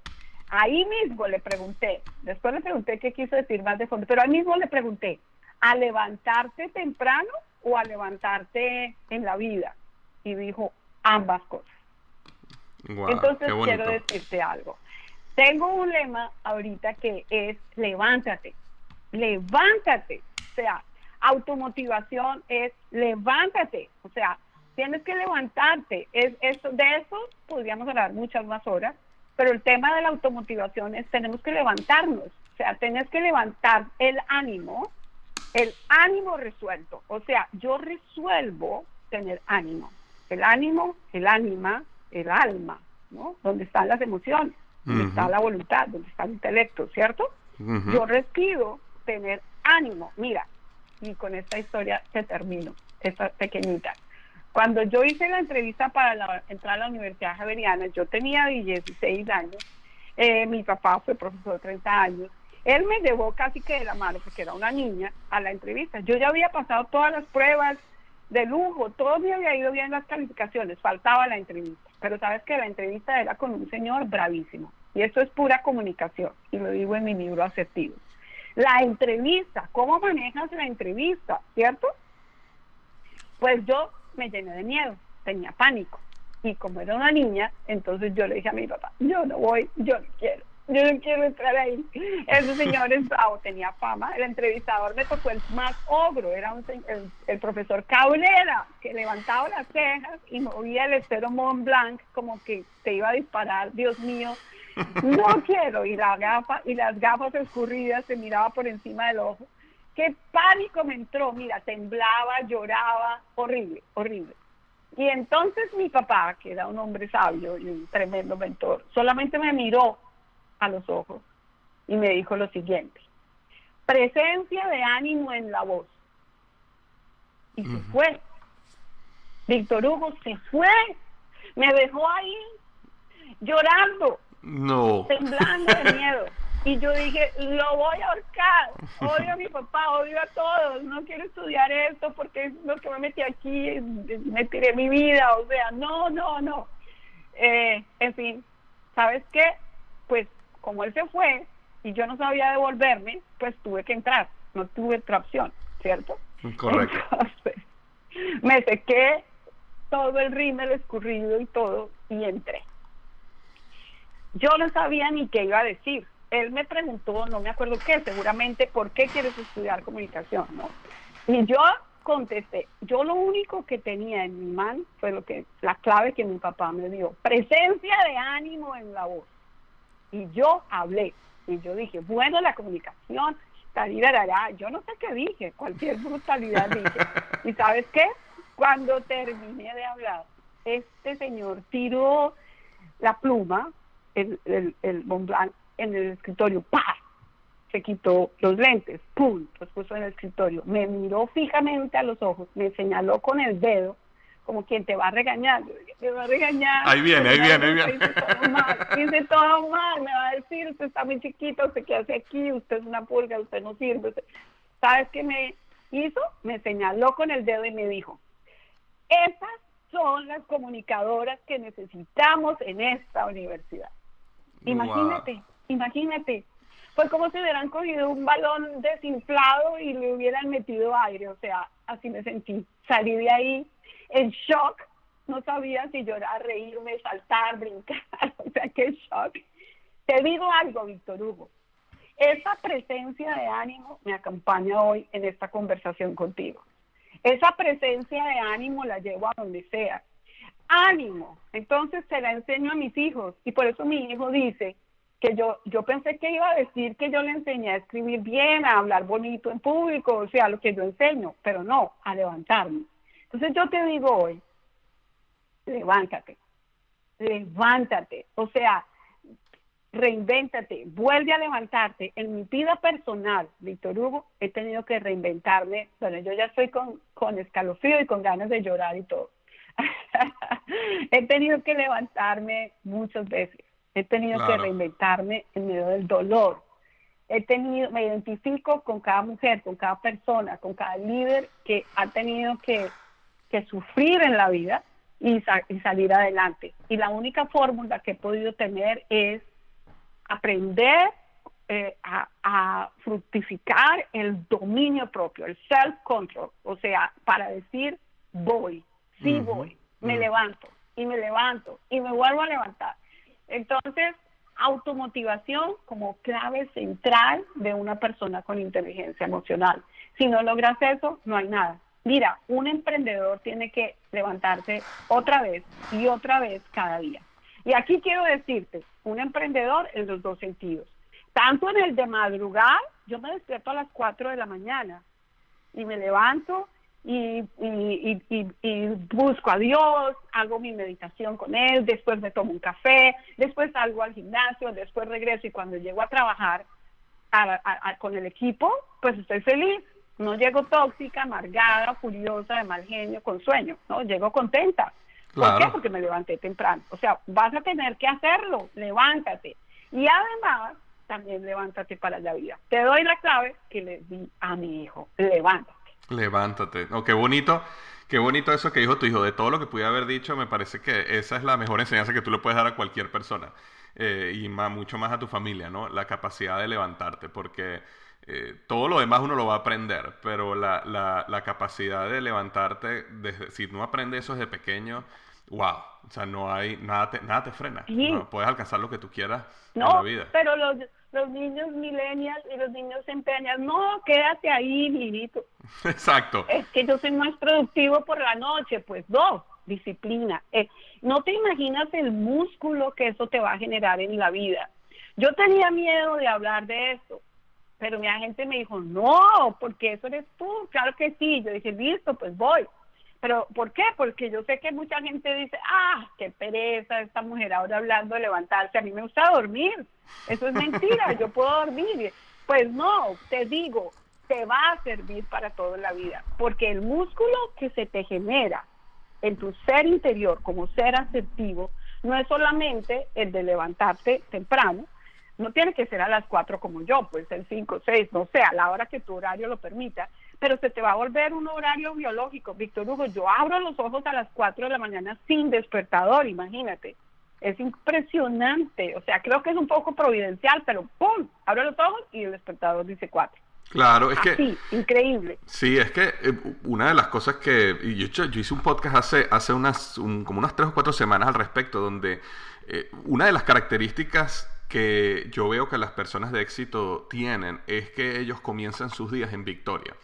Ahí mismo le pregunté, después le pregunté qué quiso decir más de fondo, pero ahí mismo le pregunté, ¿a levantarte temprano o a levantarte en la vida? Y dijo ambas cosas. Entonces quiero decirte algo. Tengo un lema ahorita que es levántate, levántate. O sea, automotivación es levántate. O sea, tienes que levantarte. Es, eso, de eso podríamos hablar muchas más horas, pero el tema de la automotivación es tenemos que levantarnos. O sea, tienes que levantar el ánimo, el ánimo resuelto. O sea, yo resuelvo tener ánimo. El ánimo, el ánima, el alma, ¿no? Donde están las emociones, donde está la voluntad, donde está el intelecto, ¿cierto? Yo respido tener ánimo. Mira, y con esta historia te termino, esta pequeñita. Cuando yo hice la entrevista para entrar a la Universidad Javeriana, yo tenía 16 años, eh, mi papá fue profesor de 30 años, él me llevó casi que de la mano, porque era una niña, a la entrevista. Yo ya había pasado todas las pruebas de lujo, todo me había ido bien las calificaciones, faltaba la entrevista. Pero sabes que la entrevista era con un señor bravísimo, y esto es pura comunicación, y lo digo en mi libro Asertivo. La entrevista, ¿cómo manejas la entrevista? ¿Cierto? Pues yo me llené de miedo, tenía pánico. Y como era una niña, entonces yo le dije a mi papá, yo no voy, yo no quiero, yo no quiero entrar ahí. Ese señor es tenía fama. El entrevistador me tocó el más ogro, era un, el, profesor Caulera, que levantaba las cejas y movía el estero Mont Blanc como que te iba a disparar, Dios mío. No (laughs) quiero. Y la gafa, y las gafas escurridas se miraba por encima del ojo qué pánico me entró, mira, temblaba, lloraba, horrible, horrible. Y entonces mi papá, que era un hombre sabio y un tremendo mentor, solamente me miró a los ojos y me dijo lo siguiente, presencia de ánimo en la voz. Y se fue. Víctor Hugo se fue, me dejó ahí llorando, no. temblando de miedo. (laughs) Y yo dije, lo voy a ahorcar, odio a mi papá, odio a todos, no quiero estudiar esto porque es lo que me metí aquí, me tiré mi vida, o sea, no, no, no. Eh, en fin, ¿sabes qué? Pues como él se fue y yo no sabía devolverme, pues tuve que entrar, no tuve otra opción, ¿cierto? Correcto. me sequé todo el rímel escurrido y todo y entré. Yo no sabía ni qué iba a decir él me preguntó, no me acuerdo qué, seguramente, ¿por qué quieres estudiar comunicación? ¿no? Y yo contesté, yo lo único que tenía en mi mano fue lo que, la clave que mi papá me dio, presencia de ánimo en la voz. Y yo hablé, y yo dije, bueno, la comunicación, tarirarará, yo no sé qué dije, cualquier brutalidad dije. (laughs) ¿Y sabes qué? Cuando terminé de hablar, este señor tiró la pluma, el, el, el en el escritorio, ¡pa! Se quitó los lentes, ¡pum! Los puso en el escritorio. Me miró fijamente a los ojos, me señaló con el dedo, como quien te va a regañar. Te va a regañar. Ahí viene, ahí viene, ahí viene. Dice todo mal, todo mal, me va a decir, usted está muy chiquito, usted qué hace aquí, usted es una pulga, usted no sirve. ¿Sabes qué me hizo? Me señaló con el dedo y me dijo, esas son las comunicadoras que necesitamos en esta universidad. Imagínate, Imagínate. fue como si hubieran cogido un balón desinflado y le hubieran metido aire, o sea, así me sentí. Salí de ahí en shock, no sabía si llorar, reírme, saltar, brincar, (laughs) o sea, qué shock. Te digo algo, Víctor Hugo, esa presencia de ánimo me acompaña hoy en esta conversación contigo. Esa presencia de ánimo la llevo a donde sea. Ánimo. Entonces se la enseño a mis hijos y por eso mi hijo dice que yo, yo pensé que iba a decir que yo le enseñé a escribir bien, a hablar bonito en público, o sea, lo que yo enseño, pero no, a levantarme. Entonces yo te digo hoy, levántate, levántate, o sea, reinvéntate, vuelve a levantarte. En mi vida personal, Víctor Hugo, he tenido que reinventarme. Bueno, yo ya estoy con, con escalofrío y con ganas de llorar y todo. (laughs) he tenido que levantarme muchas veces. He tenido que reinventarme en medio del dolor. He tenido, me identifico con cada mujer, con cada persona, con cada líder que ha tenido que, que sufrir en la vida y, y salir adelante. Y la única fórmula que he podido tener es aprender eh, a, fructificar el dominio propio, el self-control, o sea, para decir voy, sí voy, me levanto y me levanto y me vuelvo a levantar. Entonces, automotivación como clave central de una persona con inteligencia emocional. Si no logras eso, no hay nada. Mira, un emprendedor tiene que levantarse otra vez y otra vez cada día. Y aquí quiero decirte, un emprendedor en los dos sentidos. Tanto en el de madrugar, yo me despierto a las 4 de la mañana y me levanto y, busco a Dios, hago mi meditación con Él, después me tomo un café, después salgo al gimnasio, después regreso y cuando llego a trabajar con el equipo, pues estoy feliz. No llego tóxica, amargada, furiosa, de mal genio, con sueño, ¿no? Llego contenta. ¿Por qué? Porque me levanté temprano. O sea, vas a tener que hacerlo, levántate. Y además, también levántate para la vida. Te doy la clave que le di a mi hijo, levántate. Levántate. Oh, qué bonito. Qué bonito eso que dijo tu hijo. De todo lo que pude haber dicho, me parece que esa es la mejor enseñanza que tú le puedes dar a cualquier persona. Eh, y más, mucho más a tu familia, ¿no? La capacidad de levantarte, porque eh, todo lo demás uno lo va a aprender, pero la, la, capacidad de levantarte, desde, si no aprendes eso desde pequeño, wow, o sea, no hay, nada te, nada te frena, puedes alcanzar lo que tú quieras en la vida. pero los, los niños millennials y los niños centennials, no, quédate ahí, niñito. (laughs) Exacto. Es que yo soy más productivo por la noche, pues dos, disciplina. Eh, no te imaginas el músculo que eso te va a generar en la vida. Yo tenía miedo de hablar de eso, pero mi agente me dijo, no, porque eso eres tú, claro que sí. Yo dije, listo, pues voy. Pero, ¿por qué? Porque yo sé que mucha gente dice, ah, qué pereza esta mujer ahora hablando de levantarse. A mí me gusta dormir. Eso es mentira, yo puedo dormir. Pues no, te digo, te va a servir para toda la vida. Porque el músculo que se te genera en tu ser interior como ser asertivo no es solamente el de levantarte temprano, no tiene que ser a las 4 como yo, puede ser 5, 6, no sé, a la hora que tu horario lo permita, pero se te va a volver un horario biológico. Víctor Hugo, yo abro los ojos a las 4 de la mañana sin despertador, imagínate. Es impresionante, o sea, creo que es un poco providencial, pero ¡pum! Abro los ojos y el despertador dice 4. Claro, es que... Sí, increíble. Sí, es que eh, una de las cosas que... Yo, yo hice un podcast hace, hace unas, como unas tres o cuatro semanas al respecto, donde eh, una de las características que yo veo que las personas de éxito tienen es que ellos comienzan sus días en victoria.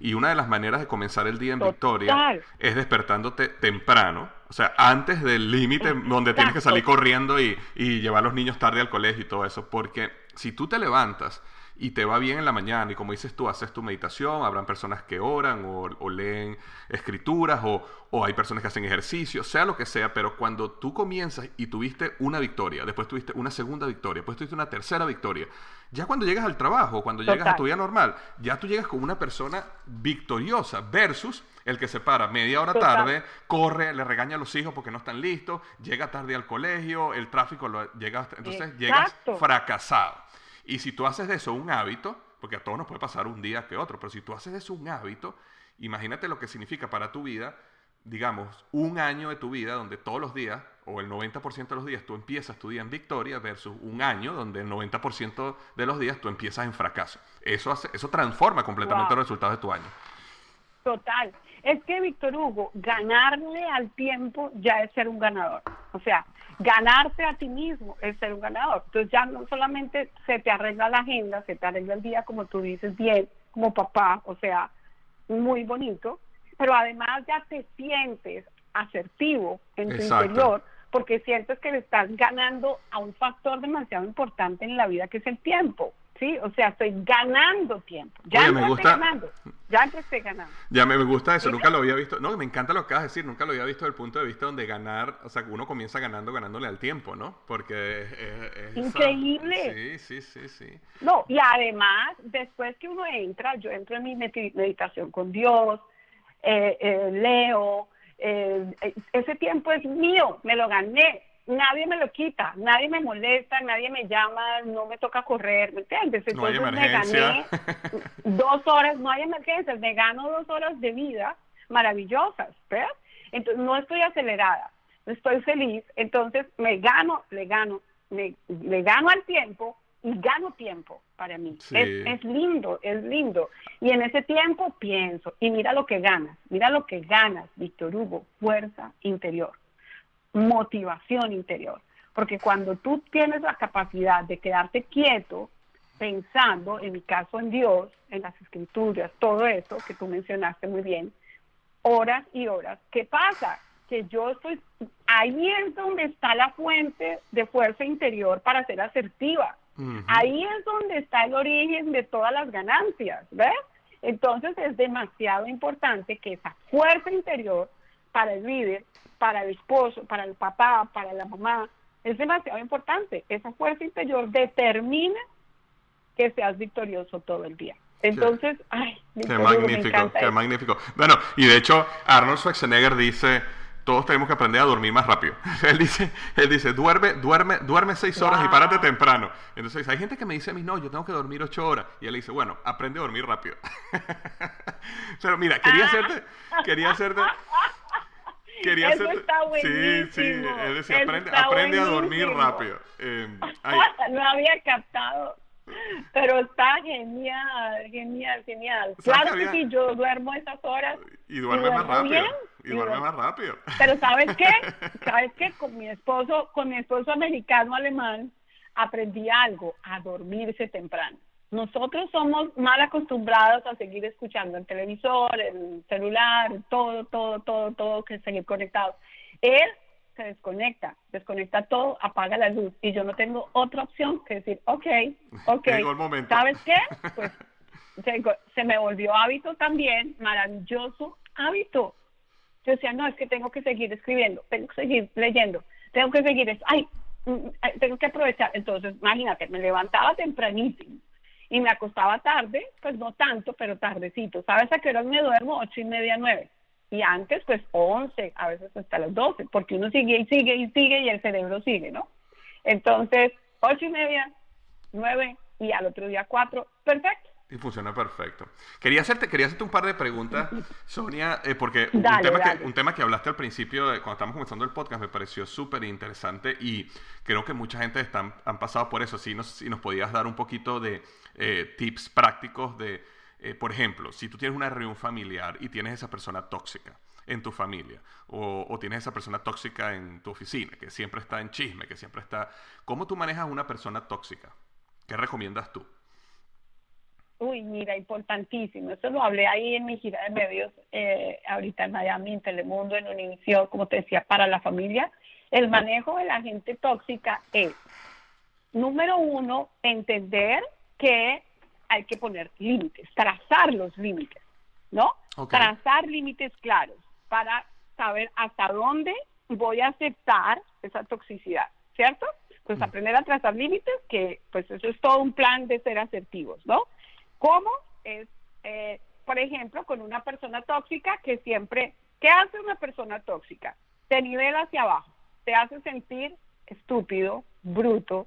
Y una de las maneras de comenzar el día en victoria es despertándote temprano, o sea, antes del límite donde tienes que salir corriendo y, y llevar a los niños tarde al colegio y todo eso, porque si tú te levantas y te va bien en la mañana. Y como dices tú, haces tu meditación, habrán personas que oran o, leen escrituras o, o, hay personas que hacen ejercicio, sea lo que sea, pero cuando tú comienzas y tuviste una victoria, después tuviste una segunda victoria, después tuviste una tercera victoria, ya cuando llegas al trabajo, cuando llegas a tu vida normal, ya tú llegas como una persona victoriosa versus el que se para media hora tarde, corre, le regaña a los hijos porque no están listos, llega tarde al colegio, el tráfico lo llega, entonces llegas fracasado. Y si tú haces de eso un hábito, porque a todos nos puede pasar un día que otro, pero si tú haces de eso un hábito, imagínate lo que significa para tu vida digamos, un año de tu vida donde todos los días, o el 90% de los días, tú empiezas tu día en victoria versus un año donde el 90% de los días tú empiezas en fracaso. Eso, hace, eso transforma completamente los resultados de tu año. Total. Es que, Víctor Hugo, ganarle al tiempo ya es ser un ganador. O sea, ganarte a ti mismo es ser un ganador. Entonces ya no solamente se te arregla la agenda, se te arregla el día, como tú dices, bien, como papá, o sea, muy bonito, pero además ya te sientes asertivo en tu interior porque sientes que le estás ganando a un factor demasiado importante en la vida que es el tiempo. Sí, o sea, estoy ganando tiempo. Ya me gusta... ganando. Ya empecé ganando. Ya me, gusta eso, nunca lo había visto. No, me encanta lo que acabas de decir, nunca lo había visto desde el punto de vista donde ganar, o sea, uno comienza ganando, ganándole al tiempo, ¿no? Porque es... Increíble. Sí, sí, sí, sí. No, y además, después que uno entra, yo entro en mi meditación con Dios, eh, eh, leo, eh, ese tiempo es mío, me lo gané nadie me lo quita, nadie me molesta, nadie me llama, no me toca correr, ¿me entiendes? Entonces me gané (laughs) dos horas, no hay emergencias, me gano dos horas de vida maravillosas, ¿ves? Entonces no estoy acelerada, estoy feliz, entonces me gano, le gano, me, le gano al tiempo y gano tiempo para mí. Es, es, lindo, es lindo. Y en ese tiempo pienso, y mira lo que ganas, mira lo que ganas, Víctor Hugo, fuerza interior motivación interior. Porque cuando tú tienes la capacidad de quedarte quieto, pensando, en mi caso en Dios, en las escrituras, todo eso que tú mencionaste muy bien, horas y horas, ¿qué pasa? Que yo estoy, ahí es donde está la fuente de fuerza interior para ser asertiva. Ahí es donde está el origen de todas las ganancias, ¿ves? Entonces es demasiado importante que esa fuerza interior para el líder para el esposo, para el papá, para la mamá, es demasiado importante. Esa fuerza interior determina que seas victorioso todo el día. Entonces, ay, qué magnífico, qué magnífico. Bueno, y de hecho, Arnold Schwarzenegger dice, todos tenemos que aprender a dormir más rápido. (laughs) él dice, él dice, duerme, duerme, duerme seis horas y párate temprano. Entonces, hay gente que me dice a mí, no, yo tengo que dormir ocho horas. Y él dice, bueno, aprende a dormir rápido. (laughs) Pero mira, quería hacerte, quería hacerte, quería Eso está buenísimo. Sí, sí, él decía, aprende, aprende a dormir rápido. Eh, (laughs) no había captado. Pero está genial, genial, genial. Claro que, sí, yo duermo esas horas. Y duerme más rápido. y, duerme más rápido. Pero ¿sabes qué? (laughs) ¿Sabes qué? Con mi esposo, con mi esposo americano alemán, aprendí algo, a dormirse temprano. Nosotros somos mal acostumbrados a seguir escuchando el televisor, el celular, todo, todo, todo, todo, que seguir conectados. Él se desconecta, desconecta todo, apaga la luz y yo no tengo otra opción que decir, ok, (laughs) ok, ¿sabes qué? (laughs) Pues se, me volvió hábito también, maravilloso hábito. Yo decía, no, es que tengo que seguir escribiendo, tengo que seguir leyendo, tengo que seguir, ay, mm, tengo que aprovechar. Entonces, imagínate, me levantaba tempranísimo y me acostaba tarde, pues no tanto, pero tardecito. ¿Sabes a qué horas me duermo? Ocho y media, nueve. Y antes, pues once, a veces hasta las doce, porque uno sigue y sigue y sigue y el cerebro sigue, ¿no? Entonces, ocho y media, nueve y al otro día cuatro, perfecto. Y funciona perfecto. Quería hacerte, quería hacerte un par de preguntas, (laughs) Sonia, eh, porque un, tema Que, un tema que hablaste al principio, cuando estábamos comenzando el podcast, me pareció súper interesante y creo que mucha gente están, han pasado por eso. Si nos, si nos podías dar un poquito de eh, tips prácticos de, eh, por ejemplo, si tú tienes una reunión familiar y tienes esa persona tóxica en tu familia o, o, tienes esa persona tóxica en tu oficina, que siempre está en chisme, que siempre está... ¿Cómo tú manejas una persona tóxica? ¿Qué recomiendas tú? Uy, mira, importantísimo. Eso lo hablé ahí en mi gira de medios, eh, ahorita en Miami, en Telemundo, en Univision, como te decía, para la familia. El manejo de la gente tóxica es, número uno, entender que hay que poner límites, trazar los límites, ¿no? Trazar límites claros para saber hasta dónde voy a aceptar esa toxicidad, ¿cierto? Pues mm. aprender a trazar límites, que pues eso es todo un plan de ser asertivos, ¿no? ¿Cómo? Es, eh, por ejemplo, con una persona tóxica que siempre, ¿qué hace una persona tóxica? Te nivela hacia abajo, te hace sentir estúpido, bruto,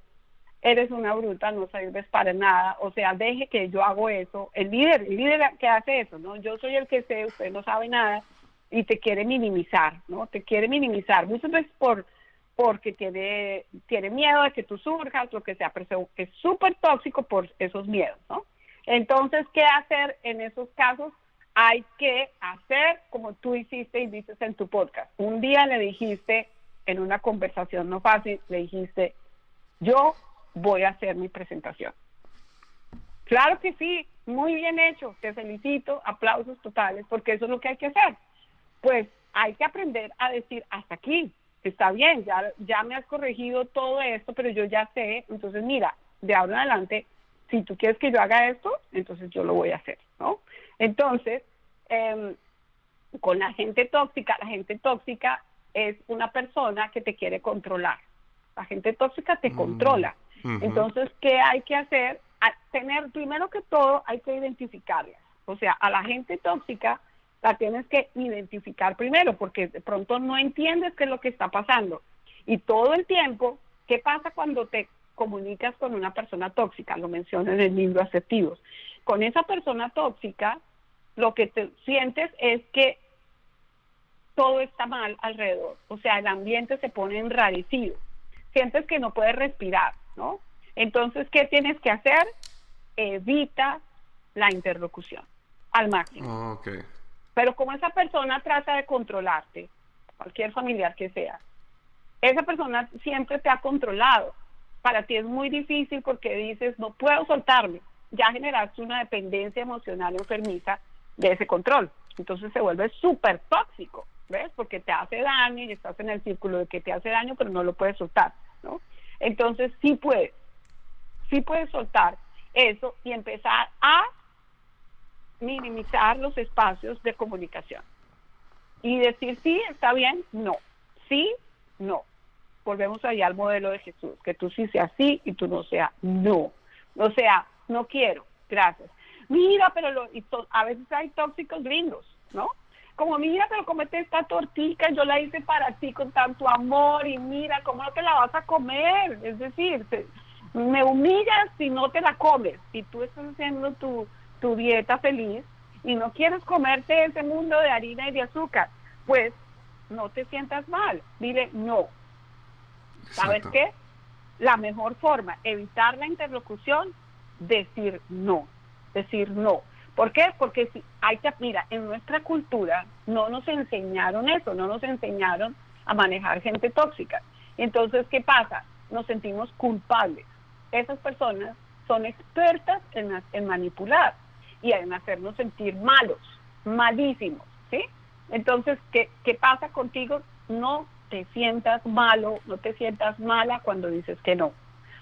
eres una bruta, no sirves para nada, o sea, deje que yo hago eso. El líder, el líder que hace eso, ¿no? Yo soy el que sé, usted no sabe nada. y te quiere minimizar, ¿no? Te quiere minimizar, muchas veces por porque tiene, tiene miedo de que tú surjas, lo que sea, pero es súper tóxico por esos miedos, ¿no? Entonces, ¿qué hacer en esos casos? Hay que hacer como tú hiciste y dices en tu podcast. Un día le dijiste, en una conversación no fácil, le dijiste, yo voy a hacer mi presentación. Claro que sí, muy bien hecho, te felicito, aplausos totales, porque eso es lo que hay que hacer. Pues hay que aprender a decir hasta aquí, está bien, ya, ya me has corregido todo esto, pero yo ya sé, entonces mira, de ahora en adelante, si tú quieres que yo haga esto, entonces yo lo voy a hacer, ¿no? Entonces, em, con la gente tóxica, la gente tóxica es una persona que te quiere controlar. La gente tóxica te mm, controla. Entonces, ¿qué hay que hacer? tener, primero que todo, hay que identificarla. O sea, a la gente tóxica la tienes que identificar primero, porque de pronto no entiendes qué es lo que está pasando. Y todo el tiempo, ¿qué pasa cuando te comunicas con una persona tóxica? Lo menciono en el libro Asertivos. Con esa persona tóxica, lo que te sientes es que todo está mal alrededor. O sea, el ambiente se pone enrarecido. Sientes que no puedes respirar, ¿no? Entonces, ¿qué tienes que hacer? Evita la interlocución al máximo. Okay. Pero como esa persona trata de controlarte, cualquier familiar que sea, esa persona siempre te ha controlado. Para ti es muy difícil porque dices, no puedo soltarme. Ya generaste una dependencia emocional enfermiza de ese control. Entonces se vuelve súper tóxico, ¿ves? Porque te hace daño y estás en el círculo de que te hace daño, pero no lo puedes soltar, ¿no? Entonces sí puedes, sí puedes soltar eso y empezar a minimizar los espacios de comunicación y decir sí, está bien, no, sí, no. Volvemos allá al modelo de Jesús, que tú sí seas sí y tú no seas no. O sea, no quiero, gracias. Mira, pero lo, a veces hay tóxicos gringos, ¿no? Como mira, pero comete esta tortica, yo la hice para ti con tanto amor y mira, ¿cómo no te la vas a comer? Es decir, me humillas si no te la comes. Si tú estás haciendo tu, tu dieta feliz y no quieres comerte ese mundo de harina y de azúcar, pues no te sientas mal. Dile no. ¿Sabes qué? La mejor forma, evitar la interlocución, decir no. Decir no. ¿Por qué? Porque si hay que, mira, en nuestra cultura no nos enseñaron eso, no nos enseñaron a manejar gente tóxica. Entonces, ¿qué pasa? Nos sentimos culpables. Esas personas son expertas en, en manipular y en hacernos sentir malos, malísimos, ¿sí? Entonces, ¿qué, ¿qué pasa contigo? No te sientas malo, no te sientas mala cuando dices que no.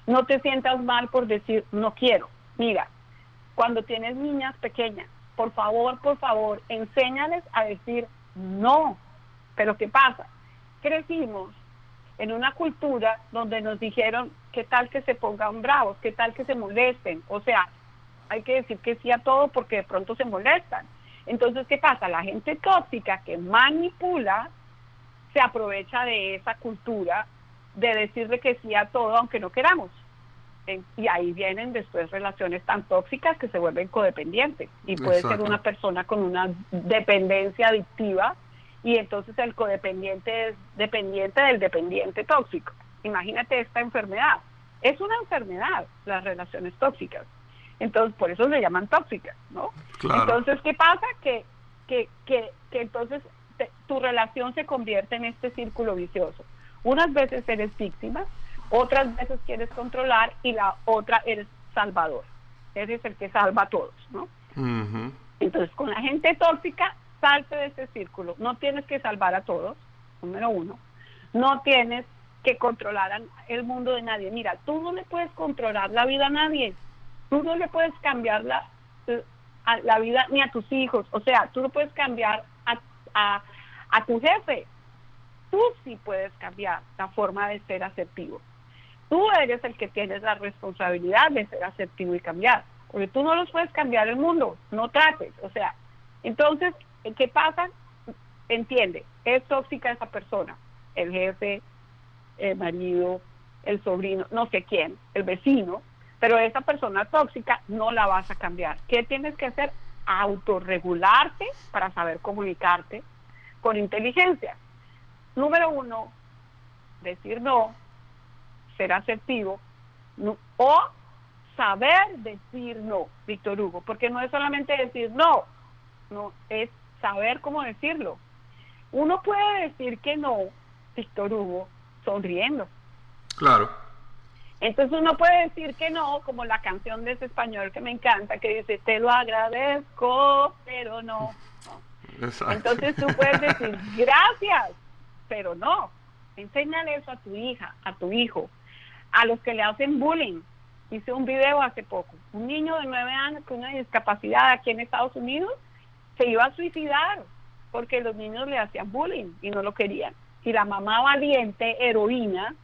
No te sientas mal por decir no quiero. Mira, cuando tienes niñas pequeñas, por favor, por favor, enséñales a decir no. Pero ¿qué pasa? Crecimos en una cultura donde nos dijeron qué tal que se pongan bravos, qué tal que se molesten. O sea, hay que decir que sí a todo porque de pronto se molestan. Entonces, ¿qué pasa? La gente tóxica que manipula se aprovecha de esa cultura de decirle que sí a todo aunque no queramos. Y ahí vienen después relaciones tan tóxicas que se vuelven codependientes. Y puede ser una persona con una dependencia adictiva y entonces el codependiente es dependiente del dependiente tóxico. Imagínate esta enfermedad. Es una enfermedad las relaciones tóxicas. Entonces, por eso se llaman tóxicas, ¿no? Entonces, ¿qué pasa? Que, que, que, que entonces tu relación se convierte en este círculo vicioso. Unas veces eres víctima, otras veces quieres controlar y la otra eres salvador. Eres el que salva a todos, ¿no? Entonces, con la gente tóxica, salte de ese círculo. No tienes que salvar a todos, número uno. No tienes que controlar el mundo de nadie. Mira, tú no le puedes controlar la vida a nadie. Tú no le puedes cambiar la, la vida ni a tus hijos. O sea, tú no puedes cambiar a, a, tu jefe. Tú sí puedes cambiar la forma de ser asertivo. Tú eres el que tienes la responsabilidad de ser asertivo y cambiar. Porque tú no los puedes cambiar el mundo. No trates. O sea, entonces, ¿qué pasa? Entiende, es tóxica esa persona. El jefe, el marido, el sobrino, no sé quién, el vecino, pero esa persona tóxica no la vas a cambiar. ¿Qué tienes que hacer? Autorregularte para saber comunicarte con inteligencia. Número uno, decir no, ser asertivo, o saber decir no, Víctor Hugo, porque no es solamente decir no, no, es saber cómo decirlo. Uno puede decir que no, Víctor Hugo, sonriendo. Claro. Entonces uno puede decir que no, como la canción de ese español que me encanta, que dice, te lo agradezco, pero no. Entonces tú puedes decir, (laughs) gracias, pero no. Enséñale eso a tu hija, a tu hijo, a los que le hacen bullying. Hice un video hace poco. Un niño de nueve años con una discapacidad aquí en Estados Unidos se iba a suicidar porque los niños le hacían bullying y no lo querían. Y la mamá valiente, heroína,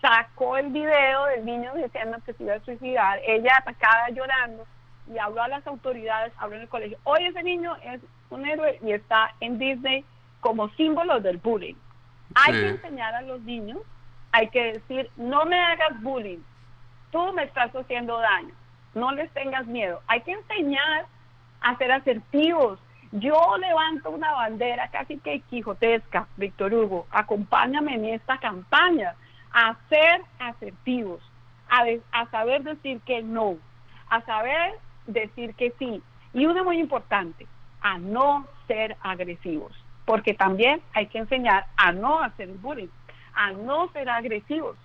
sacó el video del niño diciendo que se iba a suicidar. Ella atacada llorando y habló a las autoridades, habló en el colegio. Hoy ese niño es un héroe y está en Disney como símbolo del bullying. Hay que enseñar a los niños, hay que decir, no me hagas bullying, tú me estás haciendo daño, no les tengas miedo. Hay que enseñar a ser asertivos. Yo levanto una bandera casi que quijotesca, Víctor Hugo, acompáñame en esta campaña a ser asertivos, a, a saber decir que no, a saber decir que sí. Y uno muy importante, a no ser agresivos, porque también hay que enseñar a no hacer bullying, a no ser agresivos.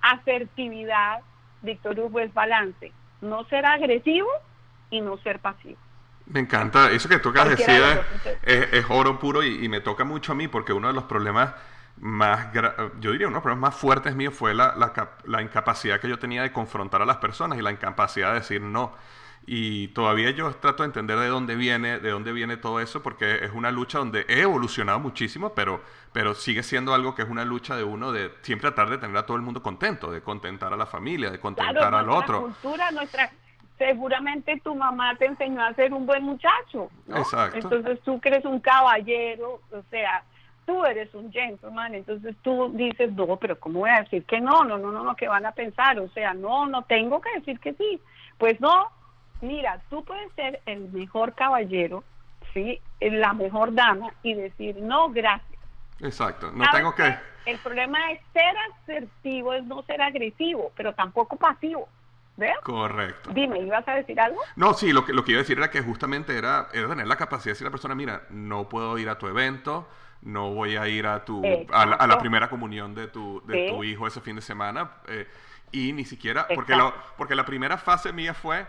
Asertividad, Víctor Hugo, es balance, no ser agresivo y no ser pasivo. Me encanta, eso que tú acabas de decir es, oro puro y, y me toca mucho a mí porque uno de los problemas más, yo diría, uno de los problemas más fuertes míos fue la, la, incapacidad que yo tenía de confrontar a las personas y la incapacidad de decir no. Y todavía yo trato de entender de dónde viene, de dónde viene todo eso, porque es una lucha donde he evolucionado muchísimo, pero, pero sigue siendo algo que es una lucha de uno de siempre tratar de tener a todo el mundo contento, de contentar a la familia, de contentar al otro. Cultura, nuestra, seguramente tu mamá te enseñó a ser un buen muchacho. Exacto. Entonces tú crees un caballero, o sea, tú eres un gentleman, entonces tú dices, no, pero ¿cómo voy a decir que no? No, no, no, no, que van a pensar, o sea, no, no tengo que decir que sí. Pues no, mira, tú puedes ser el mejor caballero, ¿sí? La mejor dama y decir, no, gracias. Exacto, no tengo que... El problema es ser asertivo, es no ser agresivo, pero tampoco pasivo. ¿Ves? Correcto. Dime, ¿ibas a decir algo? No, sí, lo que, lo que iba a decir era que justamente era, era tener la capacidad de decir a la persona, mira, no puedo ir a tu evento, no voy a ir a tu a la, primera comunión de tu, de tu hijo ese fin de semana eh, y ni siquiera porque lo, porque la primera fase mía fue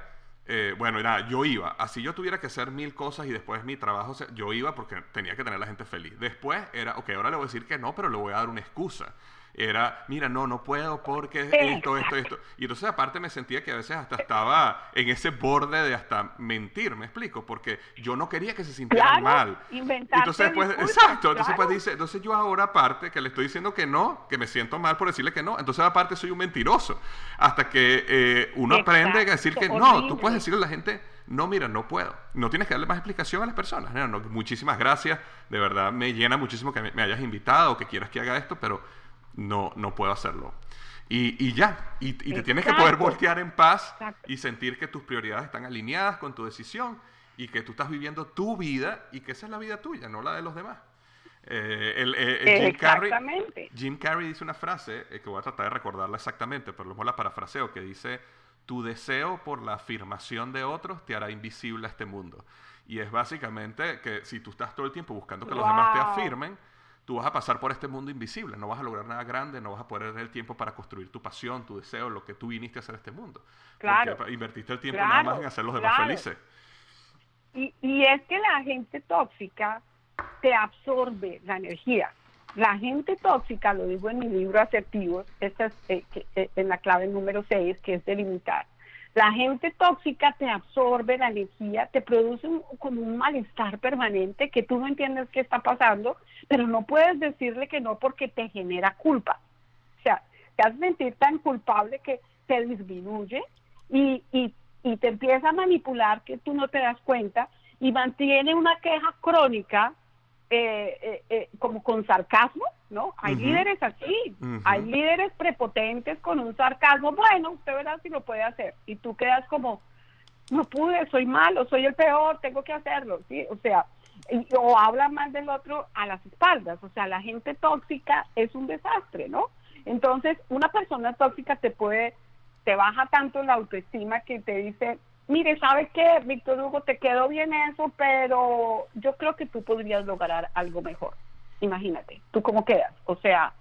eh, bueno, era, yo iba, así yo tuviera que hacer mil cosas y después mi trabajo, yo iba porque tenía que tener a la gente feliz. Después era, ok, ahora le voy a decir que no, pero le voy a dar una excusa era, mira, no, no puedo porque esto, esto, esto. Y entonces aparte me sentía que a veces hasta estaba en ese borde de hasta mentir, me explico, porque yo no quería que se sintieran mal. Entonces pues, exacto, entonces pues dice, entonces yo ahora aparte que le estoy diciendo que no, que me siento mal por decirle que no, entonces aparte soy un mentiroso. Hasta que eh, uno aprende a decir que no, tú puedes decirle a la gente, no, mira, no puedo. No tienes que darle más explicación a las personas. muchísimas gracias. De verdad, me llena muchísimo que me, hayas invitado o que quieras que haga esto, pero no, no puedo hacerlo. Y, y ya, y, te tienes que poder voltear en paz y sentir que tus prioridades están alineadas con tu decisión y que tú estás viviendo tu vida y que esa es la vida tuya, no la de los demás. Eh, el, eh, Jim, Carrey, Jim, Carrey, dice una frase eh, que voy a tratar de recordarla exactamente, pero luego la parafraseo, que dice, tu deseo por la afirmación de otros te hará invisible a este mundo. Y es básicamente que si tú estás todo el tiempo buscando que los demás te afirmen, tú vas a pasar por este mundo invisible, no vas a lograr nada grande, no vas a poder tener el tiempo para construir tu pasión, tu deseo, lo que tú viniste a hacer este mundo. Claro. Porque invertiste el tiempo nada más en hacer los demás felices. Y, y es que la gente tóxica te absorbe la energía. La gente tóxica, lo digo en mi libro Asertivos, esta es eh, eh, en la clave número 6, que es delimitar la gente tóxica te absorbe la energía, te produce como un malestar permanente que tú no entiendes qué está pasando, pero no puedes decirle que no porque te genera culpa. O sea, te hace sentir tan culpable que te disminuye y, y, y te empieza a manipular que tú no te das cuenta y mantiene una queja crónica eh, eh, eh, como con sarcasmo, ¿no? Hay líderes así, hay líderes prepotentes con un sarcasmo, bueno, usted verá si lo puede hacer, y tú quedas como, no pude, soy malo, soy el peor, tengo que hacerlo, ¿sí? O sea, o habla mal del otro a las espaldas. O sea, la gente tóxica es un desastre, ¿no? Entonces, una persona tóxica te puede, te baja tanto la autoestima que te dice, mire, ¿sabes qué, Víctor Hugo? Te quedó bien eso, pero yo creo que tú podrías lograr algo mejor. Imagínate, ¿tú cómo quedas? O sea,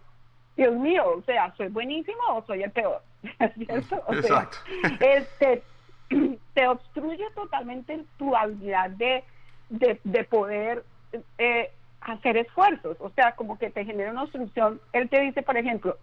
Dios mío, o sea, ¿soy buenísimo o soy el peor? (laughs) ¿Cierto? O sea, este, (clears throat) te obstruye totalmente tu habilidad de, de, poder eh, hacer esfuerzos. O sea, como que te genera una obstrucción. Él te dice, por ejemplo,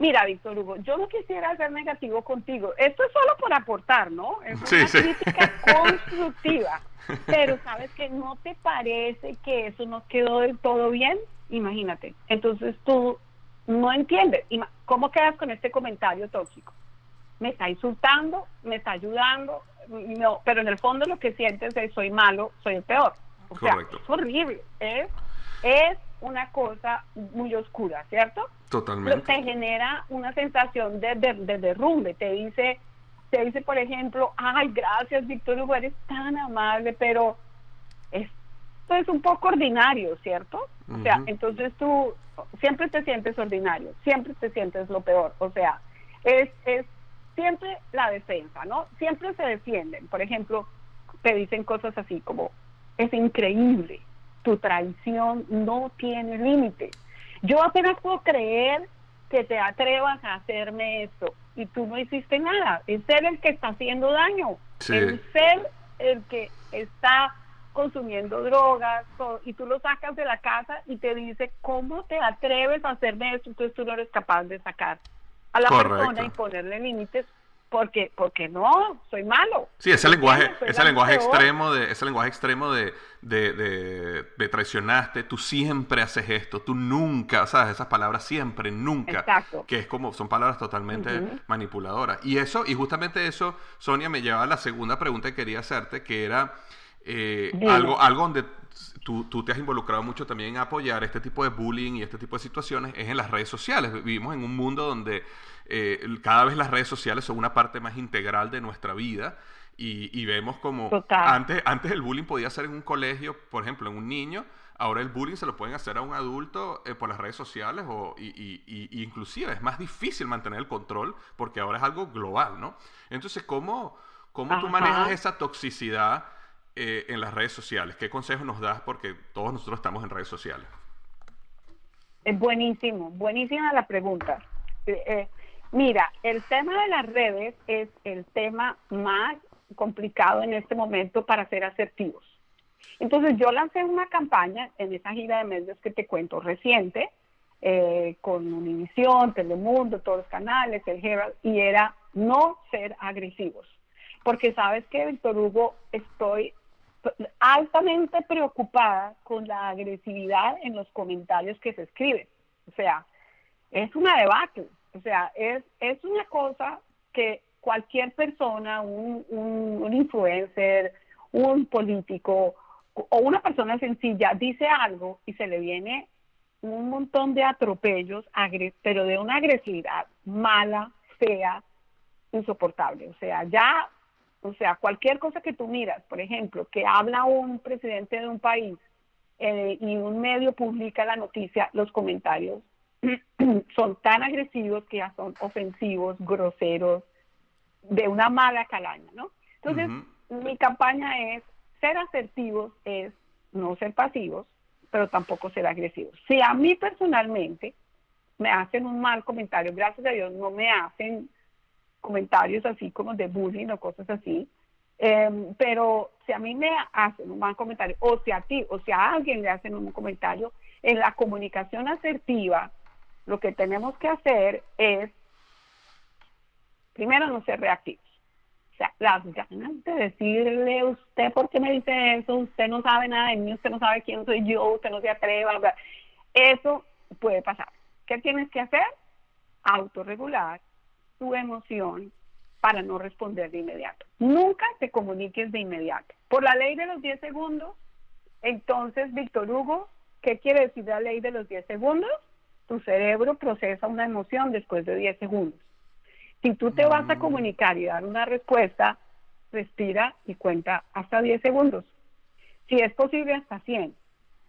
Mira, Víctor Hugo, yo no quisiera ser negativo contigo. Esto es solo por aportar, ¿no? Es una crítica constructiva. Pero sabes que no te parece que eso no quedó del todo bien. Imagínate. Entonces tú no entiendes. ¿Cómo quedas con este comentario tóxico? Me está insultando, me está ayudando, no, pero en el fondo lo que sientes es soy malo, soy el peor. O sea, es horrible. Es, es una cosa muy oscura, ¿cierto? Totalmente. te genera una sensación de, de, derrumbe. Te dice, te dice, por ejemplo, ay, gracias, Víctor Hugo, eres tan amable, pero esto es un poco ordinario, ¿cierto? O sea, entonces tú siempre te sientes ordinario, siempre te sientes lo peor. O sea, es, es siempre la defensa, ¿no? Siempre se defienden. Por ejemplo, te dicen cosas así como, es increíble, tu traición no tiene límites yo apenas puedo creer que te atrevas a hacerme esto y tú no hiciste nada. Es ser el que está haciendo daño. Es ser el que está consumiendo drogas y tú lo sacas de la casa y te dice, ¿cómo te atreves a hacerme esto? Entonces tú no eres capaz de sacar a la persona y ponerle límites porque porque no soy malo. Sí ese lenguaje ese lenguaje extremo de ese lenguaje extremo de, de, traicionaste tú siempre haces esto tú nunca sabes esas palabras siempre nunca Exacto. que es como son palabras totalmente manipuladoras. Y eso y justamente eso Sonia me lleva a la segunda pregunta que quería hacerte que era eh, algo algo donde Tú, tú, te has involucrado mucho también en apoyar este tipo de bullying y este tipo de situaciones es en las redes sociales. Vivimos en un mundo donde eh, cada vez las redes sociales son una parte más integral de nuestra vida y, vemos como antes, antes el bullying podía ser en un colegio, por ejemplo, en un niño, ahora el bullying se lo pueden hacer a un adulto eh, por las redes sociales o, y, inclusive es más difícil mantener el control porque ahora es algo global, ¿no? Entonces, ¿cómo, cómo tú manejas esa toxicidad eh, en las redes sociales? ¿Qué consejos nos das? Porque todos nosotros estamos en redes sociales. Es buenísimo, buenísima la pregunta. Eh, Mira, el tema de las redes es el tema más complicado en este momento para ser asertivos. Entonces yo lancé una campaña en esa gira de medios que te cuento reciente, eh, con Univisión, Telemundo, todos los canales, el Herald, y era no ser agresivos. Porque sabes que, Víctor Hugo, estoy altamente preocupada con la agresividad en los comentarios que se escriben. O sea, es una debacle. O sea, es, es una cosa que cualquier persona, un, un, influencer, un político o una persona sencilla dice algo y se le viene un montón de atropellos, pero de una agresividad mala, fea, insoportable. O sea, ya, o sea, cualquier cosa que tú miras, por ejemplo, que habla un presidente de un país eh, y un medio publica la noticia, los comentarios (clears throat) son tan agresivos que ya son ofensivos, groseros, de una mala calaña, ¿no? Entonces, mi campaña es ser asertivos, es no ser pasivos, pero tampoco ser agresivos. Si a mí personalmente me hacen un mal comentario, gracias a Dios no me hacen comentarios así como de bullying o cosas así, em, pero si a mí me hacen un mal comentario, o si a ti, o si a alguien le hacen un comentario, en la comunicación asertiva, lo que tenemos que hacer es, primero, no ser reactivos. O sea, las ganas de decirle, usted, ¿por qué me dice eso? Usted no sabe nada de mí, usted no sabe quién soy yo, usted no se atreve a Eso puede pasar. ¿Qué tienes que hacer? Autorregular tu emoción para no responder de inmediato. Nunca te comuniques de inmediato. Por la ley de los 10 segundos, entonces, Víctor Hugo, ¿qué quiere decir la ley de los 10 segundos? tu cerebro procesa una emoción después de 10 segundos. Si tú te vas a mm. comunicar y dar una respuesta, respira y cuenta hasta 10 segundos. si es posible hasta 100.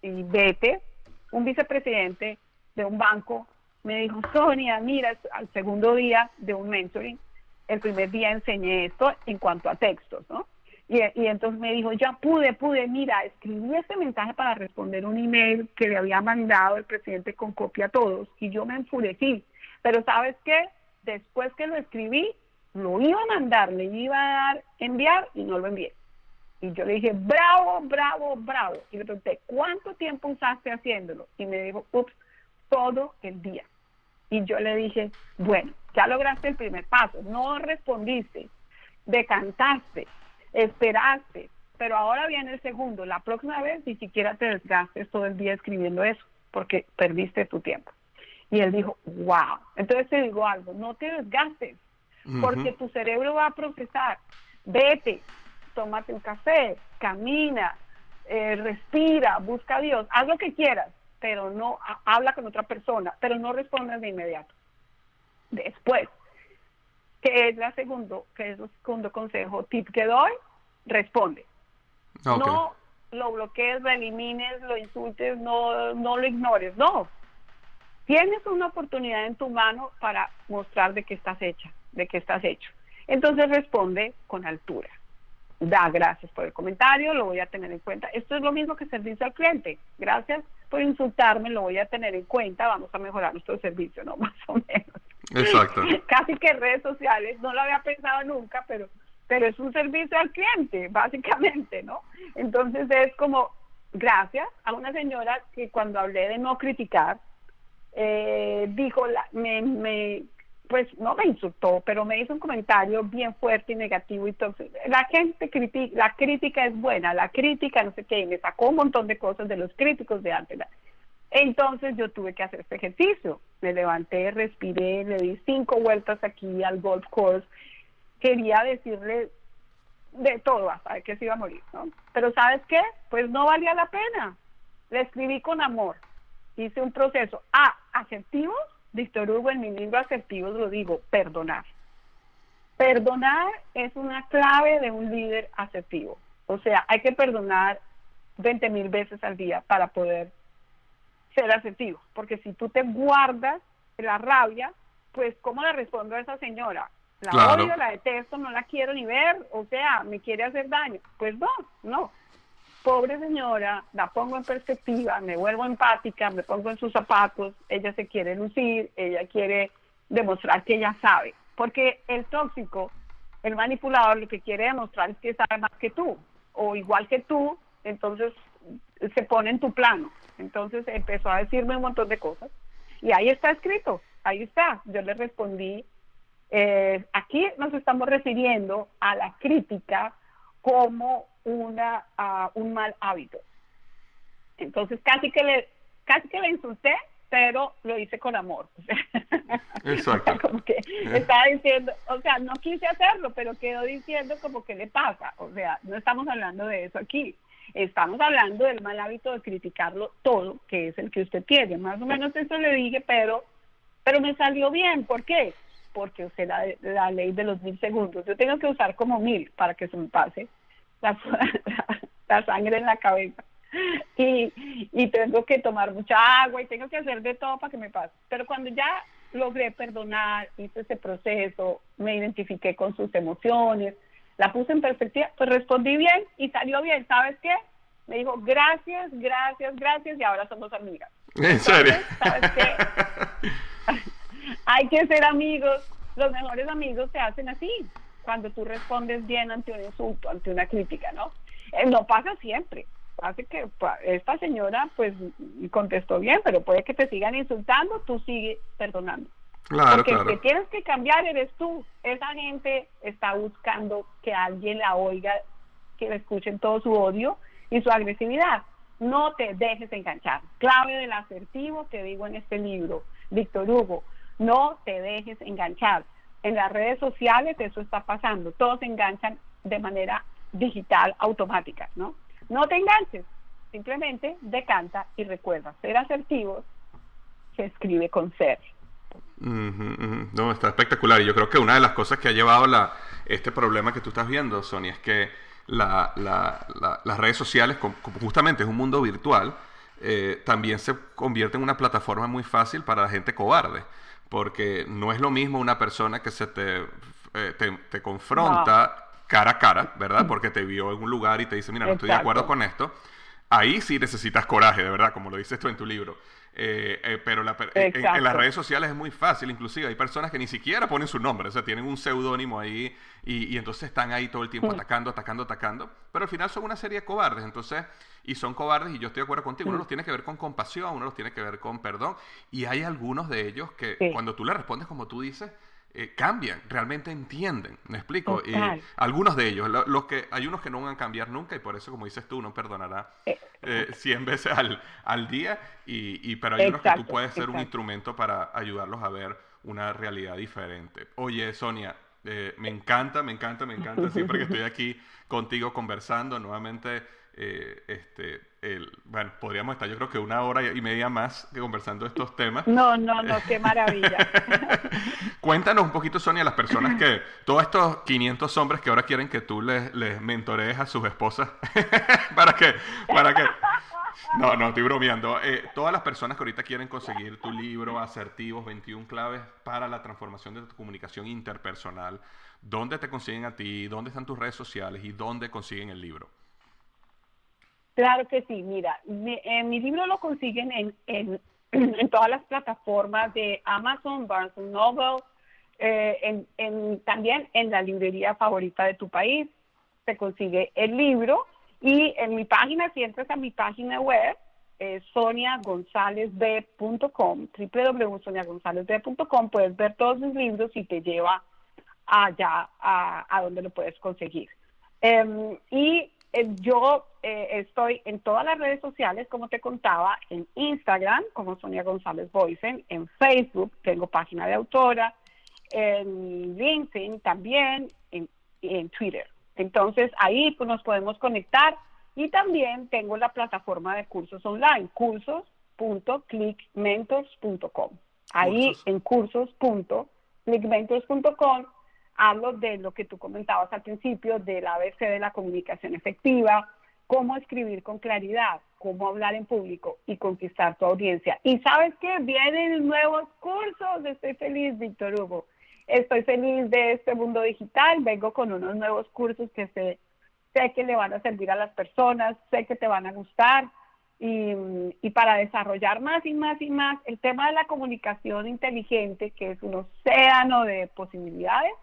Y vete, un vicepresidente de un banco me dijo, Sonia, mira, al segundo día de un mentoring, el primer día enseñé esto en cuanto a textos, ¿no? Y, y, entonces me dijo, ya pude, pude, mira, escribí este mensaje para responder un email que le había mandado el presidente con copia a todos y yo me enfurecí. Pero sabes qué, después que lo escribí, lo iba a mandar, le iba a dar enviar y no lo envié. Y yo le dije, bravo, bravo, bravo. Y le pregunté, ¿cuánto tiempo usaste haciéndolo? Y me dijo, ups, todo el día. Y yo le dije, bueno, ya lograste el primer paso, no respondiste, decantaste, esperaste, pero ahora viene el segundo. La próxima vez ni siquiera te desgastes todo el día escribiendo eso, porque perdiste tu tiempo. Y él dijo, wow. Entonces te digo algo, no te desgastes, porque tu cerebro va a procesar. Vete, tómate un café, camina, eh, respira, busca a Dios, haz lo que quieras, pero no habla con otra persona, pero no respondas de inmediato. Después, que es la segundo, que es el segundo consejo, tip que doy, responde. No lo bloquees, lo elimines, lo insultes, no, no lo ignores, no. Tienes una oportunidad en tu mano para mostrar de qué estás hecha, de qué estás hecho. Entonces responde con altura. Da gracias por el comentario, lo voy a tener en cuenta. Esto es lo mismo que servicio al cliente. Gracias por insultarme, lo voy a tener en cuenta, vamos a mejorar nuestro servicio, ¿no? (laughs) Más o menos. Exacto. (laughs) Casi que redes sociales, no lo había pensado nunca, pero pero es un servicio al cliente, básicamente, ¿no? Entonces es como, gracias a una señora que cuando hablé de no criticar, eh, dijo, la, me, me, pues no me insultó, pero me hizo un comentario bien fuerte y negativo. Y entonces, la gente critica, la crítica es buena, la crítica no sé qué, y me sacó un montón de cosas de los críticos de antes. Entonces yo tuve que hacer este ejercicio. Me levanté, respiré, le di cinco vueltas aquí al golf course quería decirle de todo hasta que se iba a morir, ¿no? Pero ¿sabes qué? Pues no valía la pena. Le escribí con amor. Hice un proceso. Ah, asertivos. Víctor Hugo en mi libro Asertivos lo digo, perdonar. Perdonar es una clave de un líder asertivo. O sea, hay que perdonar 20 mil veces al día para poder ser asertivo. Porque si tú te guardas la rabia, pues ¿cómo le respondo a esa señora? La odio, la detesto, no la quiero ni ver, o sea, me quiere hacer daño. Pues no, no. Pobre señora, la pongo en perspectiva, me vuelvo empática, me pongo en sus zapatos, ella se quiere lucir, ella quiere demostrar que ella sabe. Porque el tóxico, el manipulador, lo que quiere demostrar es que sabe más que tú, o igual que tú, entonces se pone en tu plano. Entonces empezó a decirme un montón de cosas. Y ahí está escrito, ahí está. Yo le respondí eh, aquí nos estamos refiriendo a la crítica como una, un mal hábito. Entonces casi que le casi que le insulté, pero lo hice con amor. (laughs) Exacto. (laughs) como que estaba diciendo, o sea, no quise hacerlo, pero quedó diciendo como que le pasa. O sea, no estamos hablando de eso aquí. Estamos hablando del mal hábito de criticarlo todo, que es el que usted tiene. Más o menos eso le dije, pero pero me salió bien. ¿Por qué? porque usé la, la ley de los mil segundos. Yo tengo que usar como mil para que se me pase (laughs) la, la, sangre en la cabeza. Y, y tengo que tomar mucha agua y tengo que hacer de todo para que me pase. Pero cuando ya logré perdonar, hice ese proceso, me identifiqué con sus emociones, la puse en perspectiva, pues respondí bien y salió bien. ¿Sabes qué? Me dijo, gracias, gracias, gracias y ahora somos amigas. ¿En serio? ¿Sabes qué? (laughs) (laughs) hay que ser amigos. Los mejores amigos se hacen así, cuando tú respondes bien ante un insulto, ante una crítica, ¿no? Eh, no pasa siempre. Hace que esta señora pues contestó bien, pero puede que te sigan insultando, tú sigues perdonando. Claro, Porque claro. el que tienes que cambiar eres tú. Esa gente está buscando que alguien la oiga, que le escuchen todo su odio y su agresividad. No te dejes enganchar. Clave del asertivo que digo en este libro, Víctor Hugo. No te dejes enganchar. En las redes sociales eso está pasando. Todos se enganchan de manera digital, automática, ¿no? No te enganches. Simplemente decanta y recuerda, ser asertivos se escribe con ser. No, está espectacular. Y yo creo que una de las cosas que ha llevado la, este problema que tú estás viendo, Sonia, es que las redes sociales, como, justamente es un mundo virtual, eh, también se convierte en una plataforma muy fácil para la gente cobarde. Porque no es lo mismo una persona que se te, eh, te, confronta cara a cara, ¿verdad? Porque te vio en un lugar y te dice, mira, no estoy de acuerdo con esto. Ahí sí necesitas coraje, de verdad, como lo dices tú en tu libro. Eh, eh, pero en, las redes sociales es muy fácil, inclusive hay personas que ni siquiera ponen su nombre, o sea, tienen un seudónimo ahí y, entonces están ahí todo el tiempo mm. atacando, atacando, atacando, pero al final son una serie de cobardes, entonces, y son cobardes y yo estoy de acuerdo contigo, uno mm. los tiene que ver con compasión, uno los tiene que ver con perdón, y hay algunos de ellos que cuando tú le respondes como tú dices, eh, cambian, realmente entienden, ¿me explico? Y algunos de ellos, los que hay unos que no van a cambiar nunca y por eso, como dices tú, uno perdonará eh, eh, 100 veces al, al día, y, y, pero hay unos que tú puedes ser un instrumento para ayudarlos a ver una realidad diferente. Oye, Sonia, eh, me encanta, me encanta, me encanta, siempre que estoy aquí contigo conversando, nuevamente eh, este, el, bueno, podríamos estar yo creo que una hora y media más conversando estos temas. No, no, no, qué maravilla. (laughs) Cuéntanos un poquito, Sonia, las personas que, todos estos 500 hombres que ahora quieren que tú les, les mentorees a sus esposas, (laughs) para que, para que, no, no, estoy bromeando. Eh, todas las personas que ahorita quieren conseguir tu libro, Asertivos, 21 claves para la transformación de tu comunicación interpersonal, ¿dónde te consiguen a ti? ¿Dónde están tus redes sociales? ¿Y dónde consiguen el libro? Claro que sí, mira, mi, eh, mi libro lo consiguen en, en, (clears throat) todas las plataformas de Amazon, Barnes Noble, eh, en, también en la librería favorita de tu país, se consigue el libro y en mi página, si entras a mi página web, eh, soniagonzalezb.com, www.soniagonzalezb.com, puedes ver todos mis libros y te lleva allá a, a donde lo puedes conseguir. Em, y yo eh, estoy en todas las redes sociales, como te contaba, en Instagram, como Sonia González Boysen, en Facebook, tengo página de autora, en LinkedIn también, en, en Twitter. Entonces ahí pues, nos podemos conectar y también tengo la plataforma de cursos online, cursos.clickmentors.com. Ahí en cursos.clickmentors.com hablo de lo que tú comentabas al principio, del ABC de la comunicación efectiva, cómo escribir con claridad, cómo hablar en público y conquistar tu audiencia. Y sabes que vienen nuevos cursos, estoy feliz, Víctor Hugo. Estoy feliz de este mundo digital, vengo con unos nuevos cursos que sé, sé que le van a servir a las personas, sé que te van a gustar. Y, y, para desarrollar más y más y más el tema de la comunicación inteligente, que es un océano de posibilidades,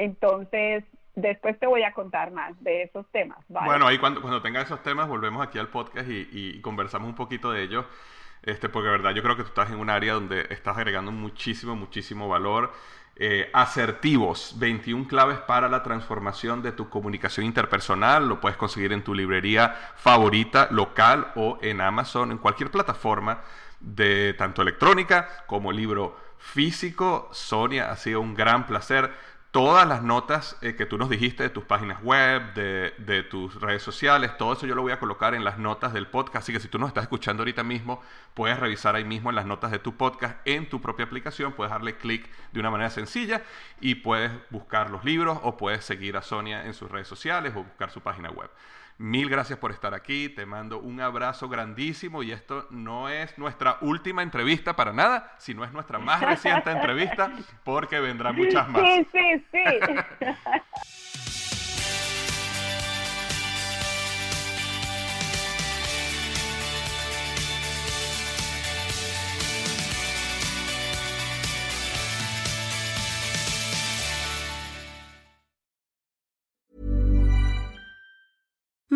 entonces, después te voy a contar más de esos temas. Bueno, ahí cuando, cuando tenga esos temas volvemos aquí al podcast y, conversamos un poquito de ellos. Este, porque de verdad yo creo que tú estás en un área donde estás agregando muchísimo, muchísimo valor. Eh, asertivos, 21 claves para la transformación de tu comunicación interpersonal. Lo puedes conseguir en tu librería favorita, local o en Amazon, en cualquier plataforma de tanto electrónica como libro físico. Sonia, ha sido un gran placer todas las notas eh, que tú nos dijiste de tus páginas web, de, tus redes sociales, todo eso yo lo voy a colocar en las notas del podcast. Así que si tú nos estás escuchando ahorita mismo, puedes revisar ahí mismo en las notas de tu podcast en tu propia aplicación. Puedes darle clic de una manera sencilla y puedes buscar los libros o puedes seguir a Sonia en sus redes sociales o buscar su página web. Mil gracias por estar aquí, te mando un abrazo grandísimo y esto no es nuestra última entrevista para nada, sino es nuestra más reciente entrevista porque vendrán muchas más. Sí, sí, sí. (laughs)